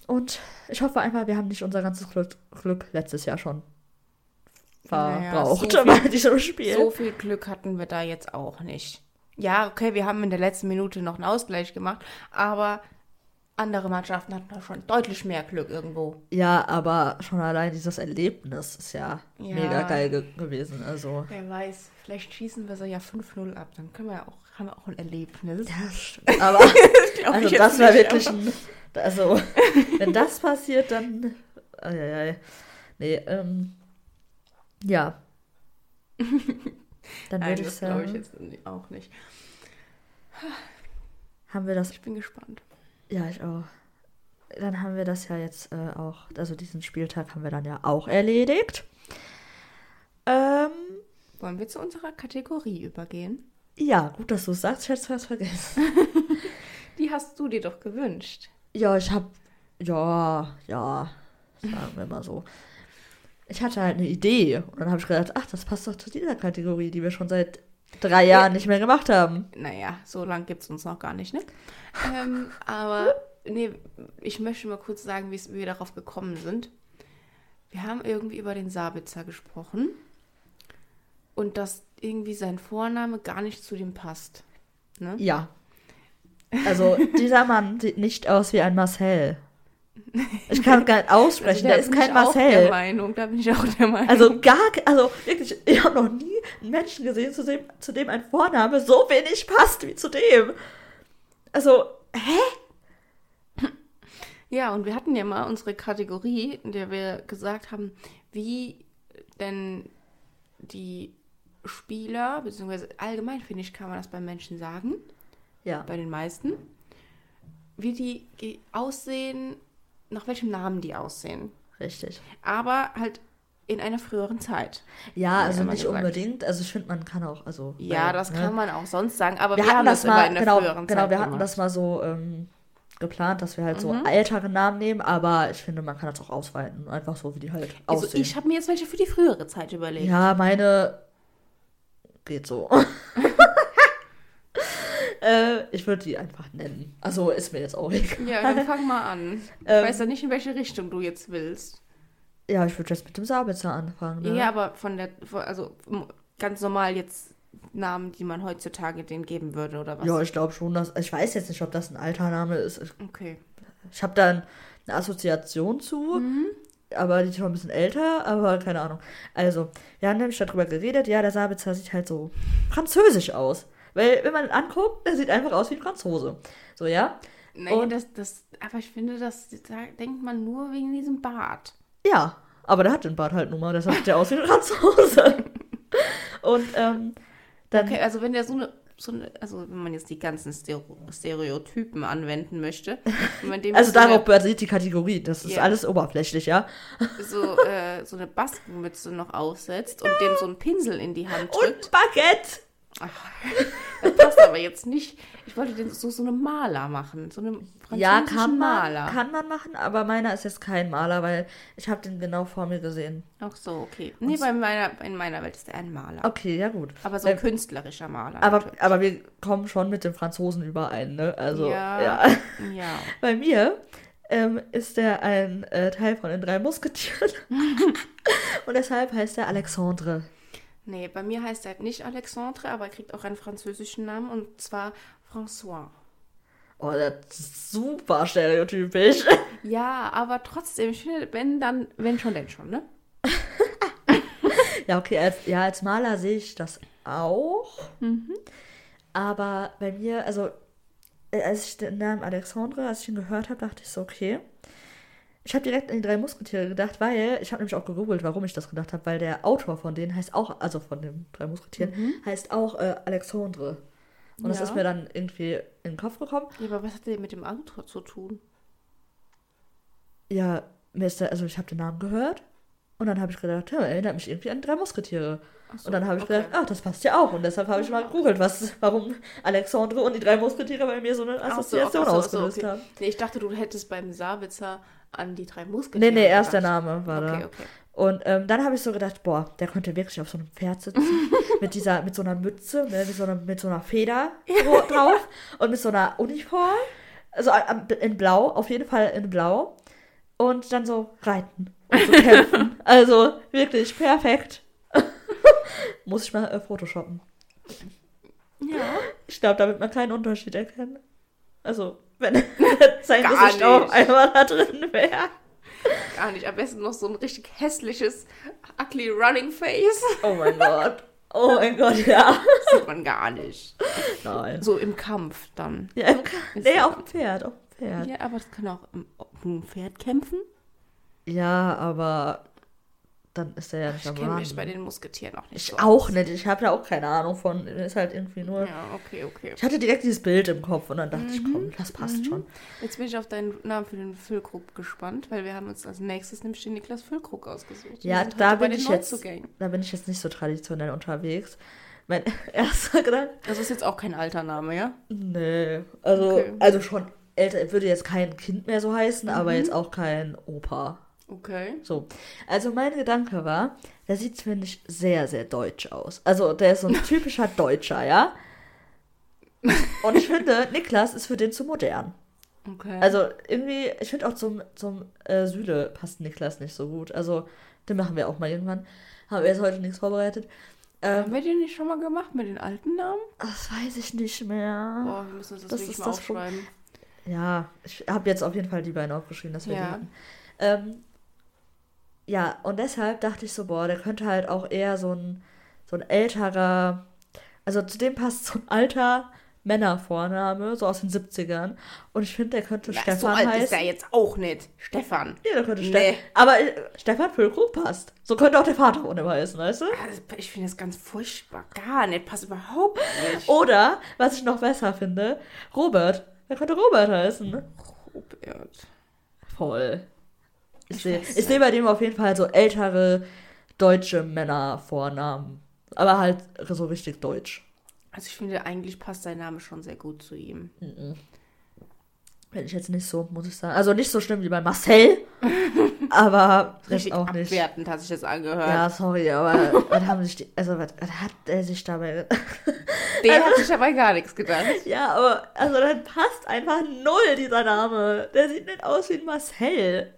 B: Und ich hoffe einfach, wir haben nicht unser ganzes Glück, Glück letztes Jahr schon
A: Naja,
B: verbraucht
A: so viel-
B: bei diesem Spiel.
A: So viel Glück hatten wir da jetzt auch nicht. Ja, okay, wir haben in der letzten Minute noch einen Ausgleich gemacht, aber andere Mannschaften hatten da schon deutlich mehr Glück irgendwo.
B: Ja, aber schon allein dieses Erlebnis ist ja,
A: Ja.
B: mega geil ge gewesen. Also.
A: Wer weiß, vielleicht schießen wir so ja 5-0 ab, dann können wir ja auch, haben wir auch ein Erlebnis.
B: Ja, stimmt. Aber also das war wirklich ein Also, wenn das passiert, dann. Eieiei. Nee, ähm. Ja. Dann würde ich
A: das glaube ich
B: sagen,
A: jetzt auch nicht.
B: haben wir das.
A: Ich bin gespannt.
B: Ja, ich auch. Dann haben wir das ja jetzt äh, auch. Also, diesen Spieltag haben wir dann ja auch erledigt. Ähm.
A: Wollen wir zu unserer Kategorie übergehen?
B: Ja, gut, dass du es sagst. Ich hätte es fast vergessen.
A: Die hast du dir doch gewünscht.
B: Ja, ich hab. Ja, ja. Sagen wir mal so. Ich hatte halt eine Idee. Und dann habe ich gedacht, ach, das passt doch zu dieser Kategorie, die wir schon seit drei Jahren nicht mehr gemacht haben.
A: Naja, so lang gibt es uns noch gar nicht, ne? ähm, aber, nee, ich möchte mal kurz sagen, wie wir darauf gekommen sind. Wir haben irgendwie über den Sabitzer gesprochen und dass irgendwie sein Vorname gar nicht zu dem passt. Ne?
B: Ja. Also, dieser Mann sieht nicht aus wie ein Marcel. Ich kann gar nicht aussprechen, der
A: da
B: ist
A: bin
B: kein
A: ich auch der
B: Marcel.
A: Meinung, da bin ich auch der Meinung.
B: Also gar, also wirklich, ich habe noch nie einen Menschen gesehen, zu dem, zu dem ein Vorname so wenig passt wie zu dem. Also, hä?
A: Ja, und wir hatten ja mal unsere Kategorie, in der wir gesagt haben, wie denn die Spieler, beziehungsweise allgemein finde ich, kann man das bei Menschen sagen,
B: Ja,
A: bei den meisten, wie die aussehen, nach welchem Namen die aussehen.
B: richtig.
A: Aber halt in einer früheren Zeit.
B: Ja, also nicht
A: gesagt.
B: unbedingt. Also ich finde, man kann auch, also.
A: Ja,
B: weil,
A: das
B: ne?
A: kann man auch sonst sagen, aber
B: Wir
A: wir,
B: hatten das
A: das
B: mal,
A: in der
B: genau,
A: früheren
B: genau,
A: Zeit
B: wir hatten
A: gemacht.
B: das mal so ähm, geplant, dass wir halt so
A: Mhm.
B: ältere Namen nehmen, aber ich finde, man kann das auch ausweiten. Einfach so, wie die halt
A: Also
B: aussehen.
A: ich habe mir jetzt welche für die frühere Zeit überlegt.
B: Ja, meine geht so. äh, ich würde die einfach nennen. Also ist mir jetzt auch egal.
A: Ja, dann fang mal an. Ich
B: Ähm,
A: weiß ja nicht, in welche Richtung du jetzt willst.
B: Ja, ich würde jetzt mit dem Sabitzer anfangen. Ne?
A: Ja, aber von der, von- also ganz normal jetzt Namen, die man heutzutage denen geben würde, oder was?
B: Ja, ich glaube schon, dass. Ich weiß jetzt nicht, ob das ein alter Name ist. Ich,
A: Okay.
B: ich habe da ein- eine Assoziation zu,
A: Mhm.
B: aber die ist schon ein bisschen älter, aber keine Ahnung. Also, wir haben nämlich darüber geredet, ja, der Sabitzer sieht halt so französisch aus. Weil, wenn man ihn anguckt, der sieht einfach aus wie ein Franzose. So, ja?
A: Nein,
B: Und-
A: das, das, aber ich finde, das da denkt man nur wegen diesem Bart.
B: Ja, aber der hat den Bart halt nun mal, deshalb sieht der aus wie ein Franzose. Und, ähm, dann.
A: Okay, also wenn der so eine, so eine, also wenn man jetzt die ganzen Stereo Stereotypen anwenden möchte, wenn man dem
B: Also darauf basiert die Kategorie. Das ist
A: Ja.
B: alles oberflächlich, ja.
A: so, äh, so eine Baskenmütze noch aufsetzt und dem so einen Pinsel in die Hand drückt.
B: Und Baguette.
A: Ach, das passt aber jetzt nicht. Ich wollte den so, so eine Maler machen. So eine französischen
B: Ja, kann man,
A: Maler.
B: kann man machen, aber meiner ist jetzt kein Maler, weil ich habe den genau vor mir gesehen.
A: Ach so, okay. Nee, bei meiner, in meiner Welt ist er ein Maler.
B: Okay, ja gut.
A: Aber so ein
B: Weil-
A: künstlerischer Maler.
B: aber,
A: natürlich.
B: aber wir kommen schon mit den Franzosen überein, ne? Also, ja.
A: Ja. ja.
B: Bei mir ähm, ist er ein äh, Teil von den drei Musketieren. Und deshalb heißt er Alexandre.
A: Nee, bei mir heißt er nicht Alexandre, aber er kriegt auch einen französischen Namen und zwar François.
B: Oh, das ist super stereotypisch.
A: Ja, aber trotzdem, ich finde, wenn dann, wenn schon, denn schon, ne?
B: Ja, okay, als, ja, als Maler sehe ich das auch. Aber bei mir, also, äh, als ich den Namen Alexandre, als ich ihn gehört habe, dachte ich so, okay. Ich habe direkt an die drei Musketiere gedacht, weil, ich habe nämlich auch gegoogelt, warum ich das gedacht habe, weil der Autor von denen heißt auch, also von den drei Musketieren, heißt auch äh, Alexandre. Und das
A: Ja.
B: ist mir dann irgendwie in den Kopf gekommen.
A: Ja, aber was hat der mit dem Autor zu tun?
B: Ja, mir ist der, also ich habe den Namen gehört und dann habe ich gedacht, ja, erinnert mich irgendwie an die drei Musketiere.
A: Ach so,
B: Und dann habe ich
A: okay.
B: gedacht, ah, das passt ja auch. Und deshalb habe ich mal gegoogelt, was, warum Alexandre und die drei Musketiere bei mir so eine
A: Ach so,
B: Assoziation
A: ach so, ach so,
B: ausgelöst
A: okay.
B: haben.
A: Nee, ich dachte, du hättest beim Sabitzer an die drei
B: Nee,
A: Musketiere
B: nee, erst der. Name war
A: Okay,
B: da.
A: okay.
B: Und ähm, dann habe ich so gedacht, boah, der könnte wirklich auf so einem Pferd sitzen. mit dieser, mit so einer Mütze, ne, mit, so einer, mit so einer Feder drauf und mit so einer Uniform. Also äh, in Blau, auf jeden Fall in Blau. Und dann so reiten und so kämpfen. Also wirklich perfekt. Muss ich mal äh, photoshoppen.
A: Ja.
B: Ich glaube, damit man keinen Unterschied erkennt. Also, wenn sein
A: Gar
B: Gesicht
A: nicht.
B: einmal da drin wäre.
A: Gar nicht. Am besten noch so ein richtig hässliches, ugly running face.
B: Oh mein Gott. Oh mein Gott, ja.
A: Das sieht man gar nicht.
B: Nein.
A: So im Kampf dann.
B: Ja, im Ka- nee, auf dem Pferd. Auf dem Pferd.
A: Ja, aber das kann auch um, um ein Pferd kämpfen.
B: Ja, aber dann ist er ja nicht
A: Ich
B: am
A: kenne mich bei den Musketieren auch nicht
B: Ich
A: so
B: auch
A: aus.
B: nicht. Ich habe da auch keine Ahnung von. Ist halt irgendwie nur.
A: Ja, okay, okay.
B: Ich hatte direkt dieses Bild im Kopf und dann dachte ich,
A: Mhm.
B: komm, das passt schon.
A: Jetzt bin ich auf deinen Namen für den Füllkrug gespannt, weil wir haben uns als nächstes nämlich den Niklas Füllkrug ausgesucht.
B: Ja, da bin ich jetzt, da bin ich jetzt nicht so traditionell unterwegs. Mein erster Gedanke,
A: Das ist jetzt auch kein alter Name, ja?
B: nee, also,
A: Okay.
B: also schon älter, würde jetzt kein Kind mehr so heißen, aber
A: Mhm.
B: jetzt auch kein Opa.
A: Okay.
B: So, also mein Gedanke war, der sieht, finde ich, sehr, sehr deutsch aus. Also der ist so ein typischer Deutscher, ja? Und ich finde, Niklas ist für den zu modern.
A: Okay.
B: Also irgendwie, ich finde auch zum, zum äh, Süle passt Niklas nicht so gut. Also den machen wir auch mal irgendwann. Haben wir jetzt heute nichts vorbereitet. Ähm,
A: haben wir den nicht schon mal gemacht mit den alten Namen?
B: das weiß ich nicht mehr.
A: Boah, wir müssen uns das,
B: Das
A: wirklich
B: ist
A: mal aufschreiben.
B: Ja, ich habe jetzt auf jeden Fall die beiden aufgeschrieben, dass wir die
A: Ja.
B: hatten. Ähm, ja, und deshalb dachte ich so, boah, der könnte halt auch eher so ein, so ein älterer, also zu dem passt so ein alter Männervorname, so aus den 70ern. Und ich finde, der könnte
A: Na,
B: Stefan
A: so alt
B: heißen.
A: ist er jetzt auch nicht. Stefan.
B: Ja, der könnte
A: Nee.
B: Stefan. Aber äh, Stefan Füllkrug passt. So könnte auch der Vater von ihm heißen, weißt du?
A: Das- Ich finde das ganz furchtbar. Gar nicht. Passt überhaupt nicht.
B: Oder, was ich noch besser finde, Robert. Der könnte Robert heißen.
A: Robert.
B: Voll. Ich sehe seh bei dem auf jeden Fall so ältere deutsche Männervornamen. Aber halt so richtig deutsch.
A: Also ich finde, eigentlich passt sein Name schon sehr gut zu ihm.
B: Bin ich jetzt nicht so, muss ich sagen. Also nicht so schlimm wie bei Marcel. aber
A: Richtig
B: auch nicht.
A: abwertend hat sich das angehört.
B: Ja, sorry, aber was haben sich die. Also, was, was hat er sich dabei.
A: Der hat sich dabei gar nichts gedacht.
B: Ja, aber also dann passt einfach null dieser Name. Der sieht nicht aus wie ein Marcel.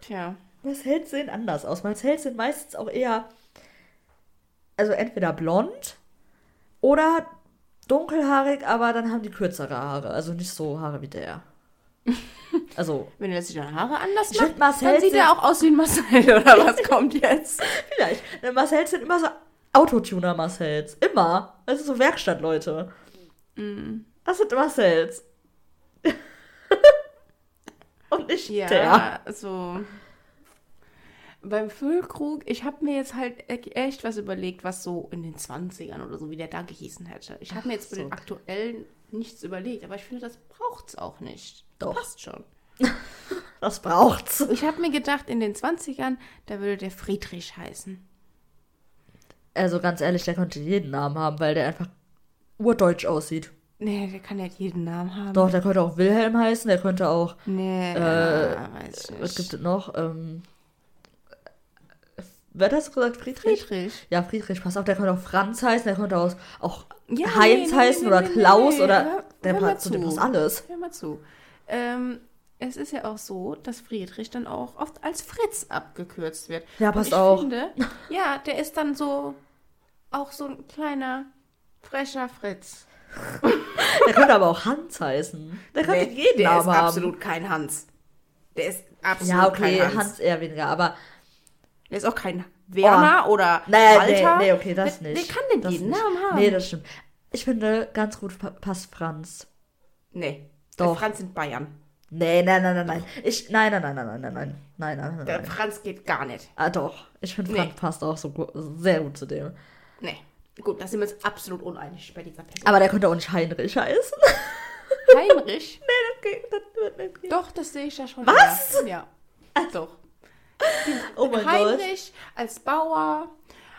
A: Tja.
B: Marcells sehen anders aus. Marcells sind meistens auch eher, also entweder blond oder dunkelhaarig, aber dann haben die kürzere Haare. Also nicht so Haare wie der. Also,
A: Wenn er sich seine Haare anders macht,
B: Marcel
A: dann sieht er auch aus wie ein Marcel, oder was kommt jetzt?
B: vielleicht. Marcells sind immer so Autotuner Marcells. Immer. Also so Werkstattleute. Das sind Marcells. Und nicht
A: Ja,
B: der.
A: also beim Füllkrug, ich habe mir jetzt halt e- echt was überlegt, was so in den 20ern oder so, wie der da gehießen hätte. Ich habe mir jetzt bei
B: so.
A: den aktuellen nichts überlegt, aber ich finde, das braucht's auch nicht.
B: Doch.
A: Passt schon.
B: Das braucht's.
A: Ich habe mir gedacht, in den 20ern, da würde der Friedrich heißen.
B: Also ganz ehrlich, der könnte jeden Namen haben, weil der einfach urdeutsch aussieht.
A: Nee, der kann ja jeden Namen haben.
B: Doch, der könnte auch Wilhelm heißen, der könnte auch,
A: Nee,
B: Äh,
A: weiß ich
B: was gibt es noch? Ähm, wer hat das gesagt? Friedrich?
A: Friedrich.
B: Ja, Friedrich, pass auf, der könnte auch Franz heißen, der könnte auch, auch
A: Ja,
B: Heinz
A: nee,
B: heißen
A: nee,
B: oder
A: nee,
B: Klaus
A: nee,
B: oder
A: hör-
B: der
A: hör
B: passt zu dem passt alles.
A: Hör mal zu. Ähm, es ist ja auch so, dass Friedrich dann auch oft als Fritz abgekürzt wird.
B: Ja, passt auch.
A: Finde, ja, der ist dann so auch so ein kleiner, frecher Fritz.
B: Der könnte aber auch Hans heißen. Der könnte
A: Nee,
B: jeden
A: der
B: Namen
A: ist
B: haben.
A: absolut kein Hans. Der ist absolut
B: ja, okay,
A: kein
B: Hans.
A: Hans.
B: eher weniger, aber
A: Der ist auch kein Werner oder
B: nee, nee,
A: Walter.
B: nee, okay, das nicht.
A: Wer kann denn
B: das
A: jeden
B: nicht.
A: Namen haben?
B: Nee, das stimmt. Ich finde, ganz gut pa- passt Franz.
A: nee.
B: Doch.
A: Der Franz in Bayern.
B: Nee, nein, nein, nein, nein. Ich, nein, nein, nein, nein, nein, nein, nein, nein, nein, nein,
A: Der. Franz geht gar nicht.
B: Ah, doch. Ich finde,
A: Nee.
B: Franz passt auch so gut, sehr gut zu dem.
A: Nee. Gut, da sind wir uns absolut uneinig bei dieser Person.
B: Aber der könnte auch nicht Heinrich heißen.
A: Heinrich?
B: Okay, das wird nicht gehen.
A: Doch, das sehe ich ja schon.
B: Was?
A: wieder. Ja. Doch.
B: Oh mein Gott.
A: Heinrich als Bauer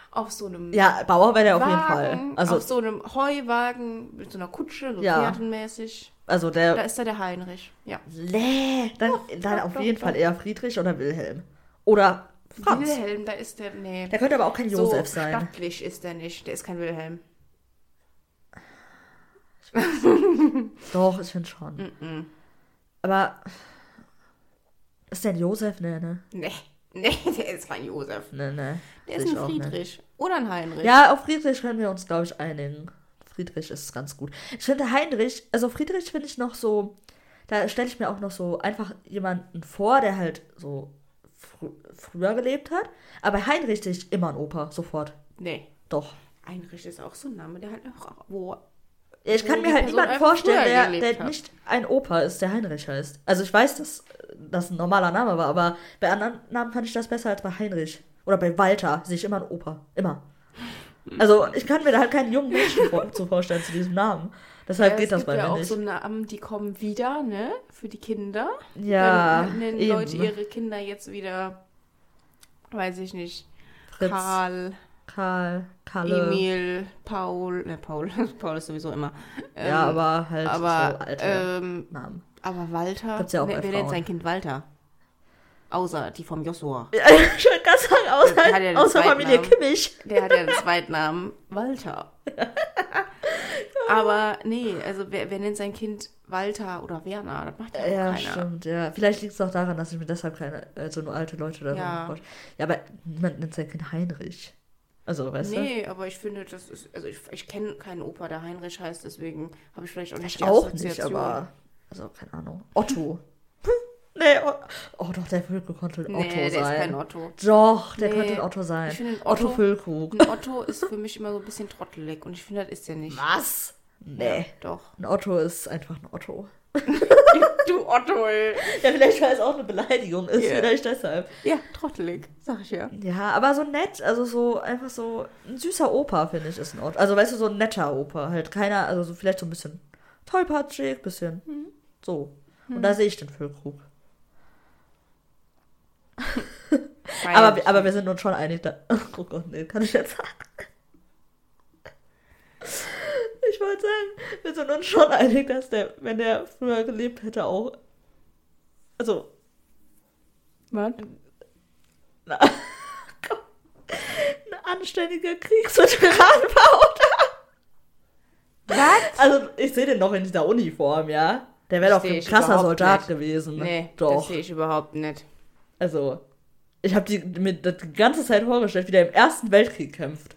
A: auf so einem
B: Ja, Bauer wäre der auf jeden Fall. Also,
A: auf so einem Heuwagen mit so einer Kutsche, so
B: Ja.
A: pferdenmäßig.
B: also
A: Da
B: der.
A: ist da der Heinrich. Ja.
B: Nee, dann, dann
A: doch,
B: auf
A: doch,
B: jeden
A: doch.
B: Fall eher Friedrich oder Wilhelm. Oder Franz.
A: Wilhelm, da ist der. Nee.
B: Der könnte aber auch kein
A: so
B: Josef sein.
A: stattlich ist der nicht. Der ist kein Wilhelm.
B: Doch, ich finde schon. Aber. Ist der ein Josef? Nee, ne?
A: Nee. Nee, der ist kein Josef.
B: Nee, nee.
A: Der ist ein
B: ich.
A: Friedrich. Oder ein Heinrich.
B: Ja, auf Friedrich können wir uns, glaube ich, einigen. Friedrich ist ganz gut. Ich finde Heinrich, also Friedrich finde ich noch so, da stelle ich mir auch noch so einfach jemanden vor, der halt so fr früher gelebt hat. Aber Heinrich sehe ich immer ein Opa, sofort.
A: Nee.
B: Doch.
A: Heinrich ist auch so ein Name, der halt auch wo
B: ich kann mir halt niemanden vorstellen, der, der nicht ein Opa ist, der Heinrich heißt. Also ich weiß, dass das ein normaler Name war, aber bei anderen Namen fand ich das besser als bei Heinrich. Oder bei Walter sehe ich immer einen Opa. Immer. Also ich kann mir da halt keinen jungen Menschen zu vorstellen zu diesem Namen. Deshalb
A: Ja,
B: geht
A: es
B: das
A: gibt
B: bei
A: ja
B: mir
A: auch
B: nicht.
A: so Namen, die kommen wieder, ne? Für die Kinder.
B: ja,
A: Dann nennen
B: eben.
A: Leute ihre Kinder jetzt wieder, weiß ich nicht,
B: Fritz,
A: Karl,
B: Karl, Kalle.
A: Emil, Paul, ne, Paul, Paul ist sowieso immer. Ähm,
B: ja, aber halt
A: aber,
B: so alte
A: ähm,
B: Namen.
A: aber Walter,
B: Gibt's ja auch
A: wer,
B: bei
A: wer nennt sein Kind Walter? Außer die vom Joshua.
B: Ja, ich wollte gerade sagen, außer,
A: ja
B: außer Familie. Kimmich.
A: Der hat ja den Zweitnamen Walter. Aber nee, also wer, wer nennt sein Kind Walter oder Werner? Das macht ja,
B: Ja,
A: keiner.
B: stimmt, ja. Vielleicht liegt es auch daran, dass ich mir deshalb keine, also nur alte Leute da
A: Ja.
B: Ja, aber niemand nennt sein Kind Heinrich. Also, weißt
A: Nee, aber ich finde, das ist, also ich, ich kenne keinen Opa, der Heinrich heißt, deswegen habe ich vielleicht auch
B: du?
A: nicht
B: Ich
A: die
B: auch nicht, aber, also, keine Ahnung. Otto. Nee, oh, oh doch, der Völko konnte ein
A: Nee,
B: Otto
A: der ist
B: sein.
A: kein Otto.
B: Doch, der
A: Nee,
B: könnte ein Otto sein.
A: ich finde
B: Otto,
A: Otto-
B: Füllkrug.
A: Ein Otto ist für mich immer so ein bisschen trottelig und ich finde, das ist der nicht.
B: Was? Nee.
A: Ja, doch.
B: Ein Otto ist einfach ein Otto.
A: Du Otto, ey.
B: Ja, vielleicht weil es auch eine Beleidigung ist,
A: Ja.
B: vielleicht deshalb.
A: Ja, trottelig, sag ich ja.
B: Ja, aber so nett, also so einfach so ein süßer Opa, finde ich, ist ein Ort. Also weißt du, so ein netter Opa. Halt keiner, also so vielleicht so ein bisschen tollpatschig, bisschen so. Und da sehe ich den Füllkrug. Aber, wir- aber wir sind uns schon einig, da. Oh Gott, nee, kann ich jetzt sagen. Ich wollte sagen, wir sind uns schon einig, dass der, wenn der früher gelebt hätte, auch. Also,
A: Was?
B: na, komm, ein anständiger Kriegsveteran war, oder?
A: Was?
B: Also, ich sehe den noch in dieser Uniform, ja? Der wäre doch ein krasser Soldat
A: nicht.
B: gewesen.
A: Nee, das
B: doch.
A: sehe ich überhaupt nicht.
B: Also, ich habe mir das die ganze Zeit vorgestellt, wie der im Ersten Weltkrieg kämpft.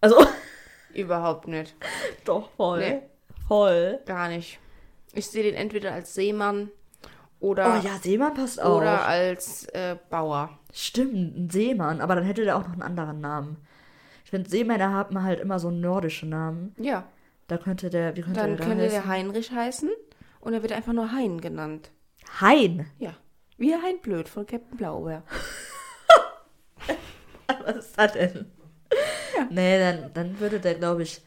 B: Also,
A: Überhaupt nicht.
B: doch, voll.
A: Nee.
B: Voll.
A: Gar nicht. Ich sehe den entweder als Seemann oder,
B: Oh ja, Seemann passt auch.
A: oder als äh, Bauer.
B: Stimmt, ein Seemann, aber dann hätte der auch noch einen anderen Namen. Ich finde, Seemänner haben halt immer so nordische Namen.
A: Ja,
B: Da könnte der, wie könnte
A: dann
B: der da
A: könnte
B: heißen?
A: der Heinrich heißen und er wird einfach nur Hein genannt.
B: Hein.
A: Ja. Wie Hein Blöd von Captain Blaubeer.
B: Was ist das denn? Nee, dann, dann würde der, glaube ich.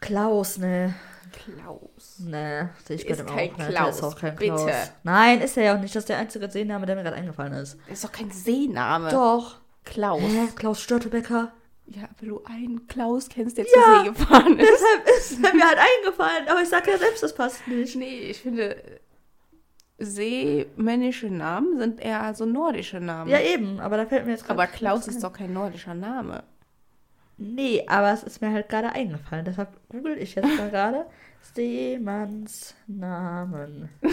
B: Klaus, ne.
A: Klaus.
B: Ne, ich bei
A: Ist kein.
B: Der
A: Klaus,
B: ist auch kein
A: bitte.
B: Klaus. Nein, ist er ja auch nicht. Das ist der einzige Seename, der mir gerade eingefallen ist.
A: Das ist doch kein Seename.
B: Doch.
A: Klaus.
B: Hä? Klaus Störtebecker.
A: Ja, weil du einen Klaus kennst, der
B: Ja.
A: zur See gefahren ist.
B: Deshalb ist er mir halt eingefallen. Aber ich sag ja selbst, das passt nicht.
A: Nee, ich finde, seemännische Namen sind eher so nordische Namen.
B: Ja, eben. Aber da fällt mir jetzt gerade.
A: Aber Klaus ist doch kein nordischer Name.
B: Nee, aber es ist mir halt gerade eingefallen. Deshalb google ich jetzt mal gerade Seemannsnamen.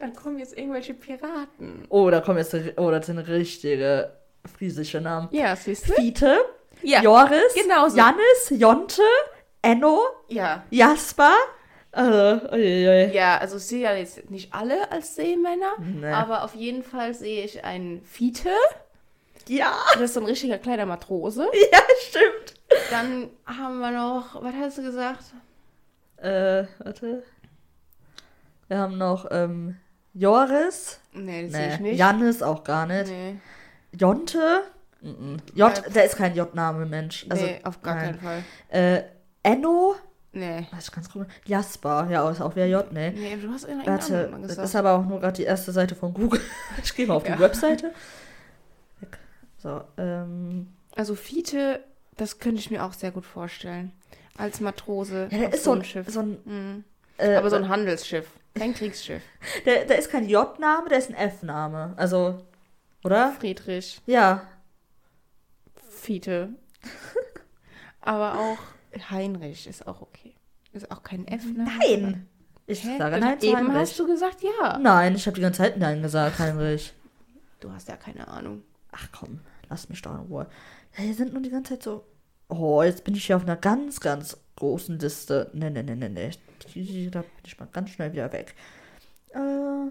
A: Dann kommen jetzt irgendwelche Piraten.
B: Oh, da kommen jetzt. Oh, das sind richtige friesische Namen.
A: Ja, siehst du?
B: Fiete,
A: Ja.
B: Joris,
A: genau so.
B: Jannis, Jonte, Enno,
A: Ja.
B: Jasper. Also, uiuiui.
A: Ja, also ich sehe ja jetzt nicht alle als Seemänner,
B: Nee.
A: aber auf jeden Fall sehe ich einen Fiete.
B: Ja,
A: Das ist so ein richtiger kleiner Matrose.
B: ja, stimmt.
A: Dann haben wir noch, was hast du gesagt?
B: Äh, warte. Wir haben noch ähm, Joris.
A: Nee, das sehe ich
B: Nee,
A: nicht.
B: Jannis auch gar nicht.
A: Nee,
B: Jonte. Mhm. J,
A: Äh,
B: der ist kein J-Name, Mensch. Also,
A: nee, auf gar
B: nein.
A: keinen Fall.
B: Äh, Enno.
A: Nee.
B: Was ist ganz cool. Jasper. Ja, ist auch wieder J, ne?
A: Nee, du hast irgendeinen
B: Warte, das
A: gesagt.
B: ist aber auch nur gerade die erste Seite von Google. Ich gehe mal auf
A: Ja.
B: die Webseite. So, ähm.
A: Also Fiete, das könnte ich mir auch sehr gut vorstellen. Als Matrose
B: Ja, der ist so ein,
A: Schiff.
B: so ein
A: Mhm.
B: äh,
A: Aber so ein Handelsschiff, kein Kriegsschiff.
B: der, der ist kein J-Name, der ist ein F-Name. Also, oder?
A: Friedrich,
B: Ja.
A: Fiete. Aber auch Heinrich ist auch okay. Ist auch kein F, ne?
B: Nein! Ich
A: Hä?
B: sage nein zu
A: Eben
B: Heinrich.
A: hast du gesagt ja.
B: Nein, ich habe die ganze Zeit Nein gesagt, Heinrich.
A: Du hast ja keine Ahnung.
B: Ach komm, lass mich doch in Ruhe. Hier sind nur die ganze Zeit so. Oh, jetzt bin ich hier auf einer ganz, ganz großen Liste. Ne, ne, ne, ne, ne. Da bin ich mal ganz schnell wieder weg. Äh,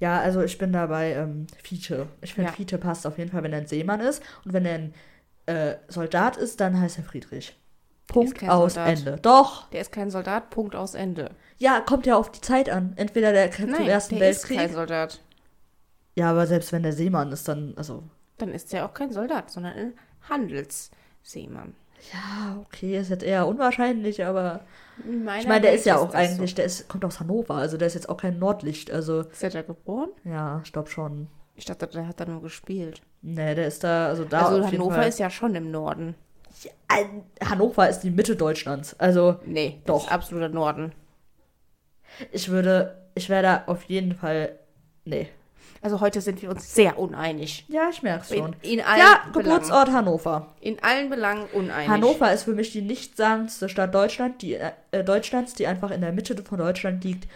B: ja, also ich bin dabei ähm, Fiete. Ich finde,
A: Ja.
B: Fiete passt auf jeden Fall, wenn er ein Seemann ist. Und wenn er ein äh, Soldat ist, dann heißt er Friedrich. Punkt aus
A: Soldat.
B: Ende. Doch.
A: Der ist kein Soldat, Punkt aus Ende.
B: Ja, kommt ja auf die Zeit an. Entweder der kämpft
A: Nein,
B: im Ersten
A: der ist
B: Weltkrieg.
A: kein Soldat.
B: Ja, aber selbst wenn der Seemann ist, dann, also.
A: Dann ist der auch kein Soldat, sondern ein Handelsseemann.
B: Ja, okay, ist jetzt eher unwahrscheinlich, aber.
A: In meiner
B: Ich meine, der
A: Welt
B: ist ja auch eigentlich,
A: So.
B: der ist, kommt aus Hannover, also der ist jetzt auch kein Nordlicht, also.
A: Ist der da geboren?
B: Ja, ich glaube schon.
A: Ich dachte, der hat da nur gespielt.
B: Nee, der ist da, also da.
A: also Hannover ist ja schon im Norden.
B: Hannover ist die Mitte Deutschlands. Also,
A: Nee,
B: Doch.
A: Das ist absoluter Norden.
B: ich würde, ich wäre da auf jeden Fall. Nee.
A: Also heute sind wir uns sehr uneinig.
B: Ja, ich merk's
A: In,
B: schon.
A: in allen
B: Ja,
A: Belangen.
B: Geburtsort Hannover.
A: In allen Belangen uneinig.
B: Hannover ist für mich die nichtssagendste Stadt Deutschland, die, äh, Deutschlands, die einfach in der Mitte von Deutschland liegt,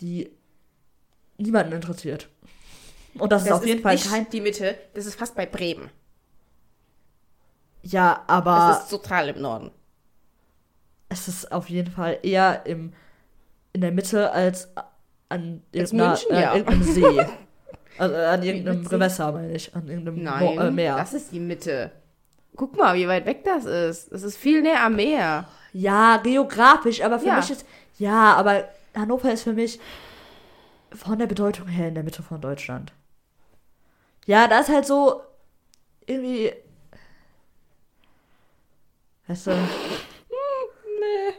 B: die niemanden interessiert. Und das,
A: das
B: ist auf jeden Fall
A: nicht
B: kein.
A: die Mitte. Das ist fast bei Bremen.
B: Ja, aber
A: ist total im Norden.
B: es ist auf jeden Fall eher im, in der Mitte als an irgendeiner,
A: München,
B: äh,
A: ja.
B: irgendeinem See. Also an irgendeinem? Gewässer, meine ich. An irgendeinem
A: Nein,
B: Mo äh, Meer.
A: das ist die Mitte. Guck mal, wie weit weg das ist. Das ist viel näher am Meer.
B: Ja, geografisch, aber für
A: Ja.
B: mich ist. Ja, aber Hannover ist für mich von der Bedeutung her in der Mitte von Deutschland. Ja, da ist halt so irgendwie. Weißt du?
A: Nee.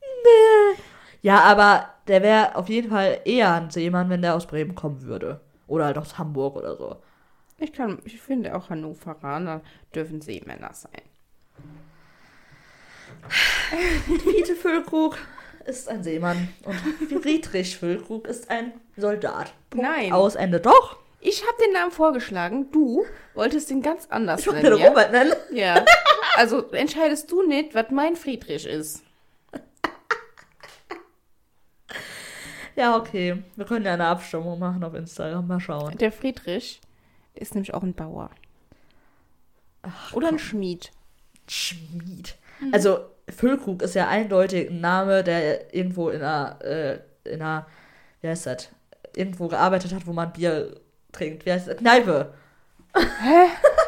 B: Nee. Ja, aber der wäre auf jeden Fall eher ein Seemann, wenn der aus Bremen kommen würde. Oder halt aus Hamburg oder so.
A: Ich, kann, ich finde auch Hannoveraner dürfen Seemänner sein.
B: Fiete Füllkrug ist ein Seemann und Friedrich Füllkrug ist ein Soldat. Punkt
A: Nein.
B: Aus Ende. Doch.
A: Ich habe den Namen vorgeschlagen. Du wolltest den ganz anders
B: Ich wollte den
A: nennen. Ja?
B: Robert nennen.
A: ja. Also entscheidest du nicht, was mein Friedrich ist.
B: Ja, okay. Wir können ja eine Abstimmung machen auf Instagram. Mal schauen.
A: Der Friedrich der ist nämlich auch ein Bauer. Oder ein Schmied.
B: Schmied. Also, Füllkrug ist ja eindeutig ein Name, der irgendwo in einer, äh, in einer, wie heißt das? Irgendwo gearbeitet hat, wo man Bier trinkt. Wie heißt das? Kneipe.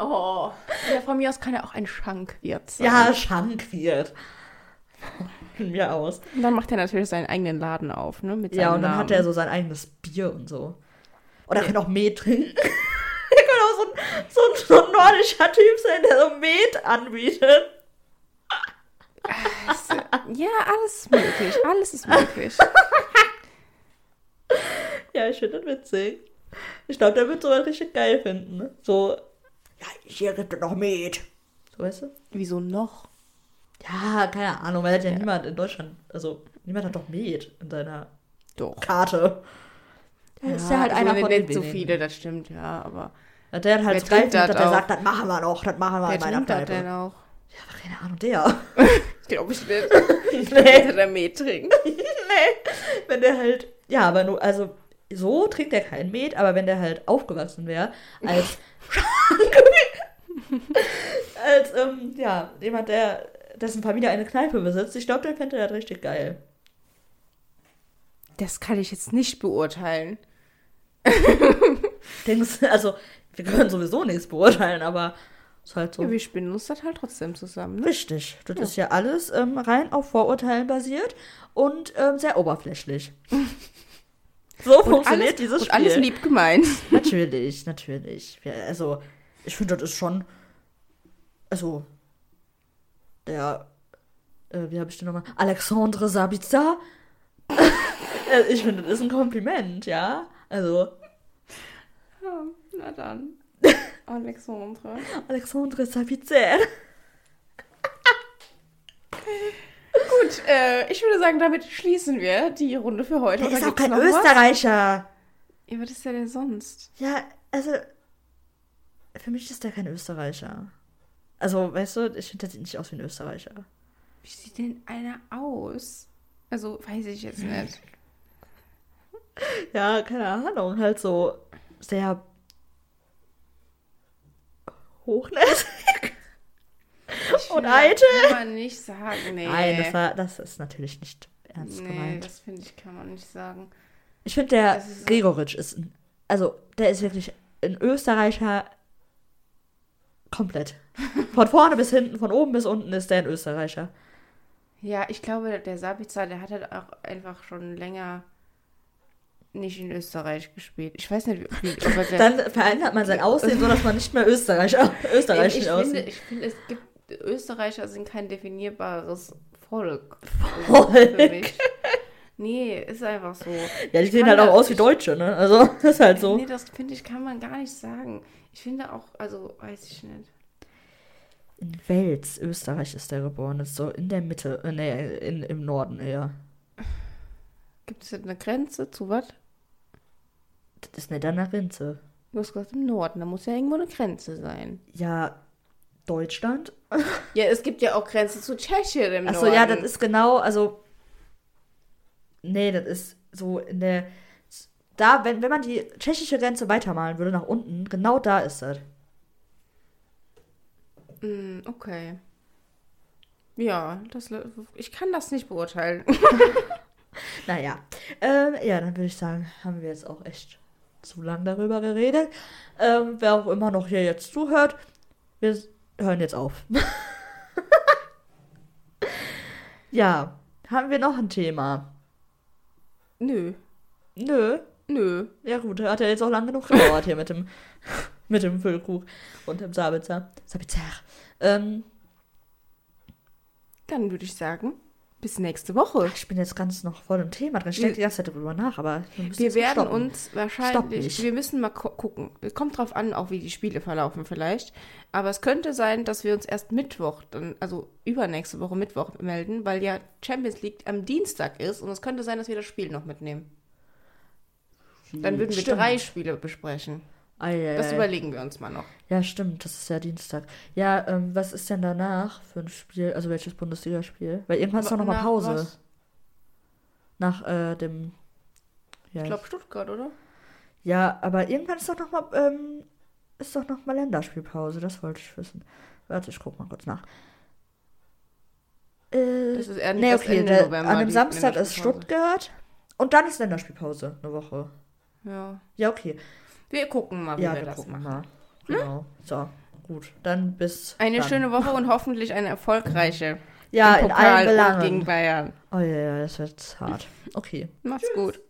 A: Oh. Ja, von mir aus kann er auch ein Schankwirt sein.
B: Ja, Schankwirt. Von mir aus.
A: Und dann macht er natürlich seinen eigenen Laden auf, ne? Mit
B: Ja, und dann
A: Namen.
B: hat er so sein eigenes Bier und so. Oder er kann auch Met trinken. er kann auch so ein, so, ein, so ein nordischer Typ sein, der so Met anbietet.
A: Ja, alles ist möglich. Alles ist möglich.
B: Ja, ich finde das witzig. Ich glaube, der wird sowas richtig geil finden. Ne? So, ja, hier gibt es noch Met. So, weißt du?
A: Wieso noch?
B: Ja, keine Ahnung, weil hat ja, niemand in Deutschland, also niemand hat doch Met in seiner
A: Doch.
B: Karte. Der ist ja halt
A: also
B: einer von den
A: nicht so
B: wenigen.
A: viele, das stimmt, ja, aber
B: Ja, Der hat halt
A: das
B: dass er sagt, das machen wir noch, das machen wir
A: wer
B: in meiner Kneipe.
A: denn auch?
B: Ja, keine Ahnung, der.
A: Glaube ich nicht. nee. der Met trinkt.
B: nee, wenn der halt, ja, aber nur, also so trinkt er kein Met, aber wenn der halt aufgewachsen wäre, als als, ähm, ja, jemand, der, dessen Familie eine Kneipe besitzt, ich glaube, der fände das richtig geil.
A: Das kann ich jetzt nicht beurteilen.
B: Denkst also, wir können sowieso nichts beurteilen, aber ist halt so.
A: Ja, wir spinnen uns das halt trotzdem zusammen, ne?
B: Richtig, das ist ja alles ähm, rein auf Vorurteilen basiert und ähm, sehr oberflächlich. So funktioniert
A: alles,
B: dieses
A: und
B: Spiel.
A: alles lieb gemeint.
B: Natürlich, natürlich. Ja, also, ich finde, das ist schon. Also, der. Äh, wie habe ich den nochmal? Alexandre Sabitzer. Äh, ich finde, das ist ein Kompliment, ja. Also,
A: Ja, na dann. Alexandre.
B: Alexandre Sabitzer.
A: Gut, äh, ich würde sagen, damit schließen wir die Runde für heute.
B: Der
A: Oder
B: ist auch kein
A: was?
B: Österreicher.
A: Ja, was ist der denn sonst?
B: Ja, also. Für mich ist der kein Österreicher. Also, weißt du, ich finde, der sieht nicht aus wie ein Österreicher.
A: Wie sieht denn einer aus? Also, weiß ich jetzt nicht.
B: Ja, keine Ahnung, halt so sehr hochnäsig und eitel.
A: Kann man nicht sagen, nee.
B: Nein, das, war, das ist natürlich nicht ernst
A: Nee,
B: gemeint.
A: das finde ich, kann man nicht sagen.
B: Ich finde, der
A: ist
B: Gregoritsch ist ein, also der ist wirklich ein Österreicher Komplett. Von vorne bis hinten, von oben bis unten ist der ein Österreicher.
A: Ja, ich glaube, der Sabitzer, der hat halt auch einfach schon länger nicht in Österreich gespielt. Ich weiß nicht, wie.
B: Dann verändert man sein Aussehen so, dass man nicht mehr Österreicher, Österreichisch
A: ich,
B: aussieht.
A: finde, ich finde, es gibt Österreicher sind kein definierbares Volk.
B: Volk.
A: Für mich. Nee, ist einfach so.
B: Ja, die
A: Ich
B: sehen halt auch aus wie Deutsche, ne? Also, das ist halt so.
A: Nee, das finde ich, kann man gar nicht sagen. Ich finde auch, also, weiß ich nicht.
B: In Wels, Österreich ist der geboren. Ist so in der Mitte, äh, nee, in, im Norden eher.
A: Gibt es jetzt eine Grenze zu was?
B: Das ist nicht an der Grenze.
A: Du hast gesagt im Norden, da muss ja irgendwo eine Grenze sein.
B: Ja, Deutschland?
A: Ja, es gibt ja auch Grenze zu Tschechien im
B: Achso,
A: Norden.
B: ja, das ist genau, also. Nee, das ist so in der. Da, wenn, wenn man die tschechische Grenze weitermalen würde, nach unten, genau da ist das.
A: Mm, okay. Ja, das, ich kann das nicht beurteilen.
B: Naja. Ähm, ja, dann würde ich sagen, haben wir jetzt auch echt zu lang darüber geredet. Ähm, wer auch immer noch hier jetzt zuhört, wir hören jetzt auf. ja, haben wir noch ein Thema?
A: Nö,
B: Nö.
A: nö.
B: Ja gut, hat ja jetzt auch lang genug gedauert hier mit dem, mit dem Füllkrug und dem Sabitzer. Sabitzer. Ähm,
A: Dann würde ich sagen, bis nächste Woche.
B: ich bin jetzt ganz noch voll im Thema drin. Ich denke die ganze Zeit drüber nach, aber wir, müssen
A: Wir werden
B: stoppen.
A: uns wahrscheinlich, wir müssen mal gu- gucken. Es kommt drauf an, auch wie die Spiele verlaufen vielleicht. Aber es könnte sein, dass wir uns erst Mittwoch, dann, also übernächste Woche Mittwoch melden, weil ja Champions League am Dienstag ist und es könnte sein, dass wir das Spiel noch mitnehmen. Dann würden wir
B: Stimmt.
A: drei Spiele besprechen.
B: Ei, ei,
A: Das
B: ei.
A: überlegen wir uns mal noch.
B: Ja, stimmt, das ist ja Dienstag. Ja, ähm, was ist denn danach für ein Spiel? Also welches Bundesligaspiel? Weil irgendwann ist doch nochmal Pause.
A: was?
B: Nach äh, dem. Ja,
A: Ich glaube Stuttgart, oder?
B: ja, aber irgendwann ist doch nochmal ähm, ist doch noch mal Länderspielpause. Das wollte ich wissen. Warte, ich guck mal kurz nach. Äh,
A: Das ist eher
B: nee,
A: das
B: okay,
A: Ende
B: der,
A: November,
B: an dem Samstag ist. Stuttgart und dann ist Länderspielpause eine Woche.
A: Ja.
B: Ja, okay.
A: Wir gucken mal, wie
B: Ja,
A: wir
B: wir
A: das
B: gucken
A: machen.
B: mal. Genau. So, gut. Dann bis.
A: Eine
B: dann.
A: schöne Woche und hoffentlich eine erfolgreiche.
B: Ja, in allen Belangen.
A: gegen Bayern.
B: Oh ja, ja, das wird hart. Okay.
A: Macht's gut.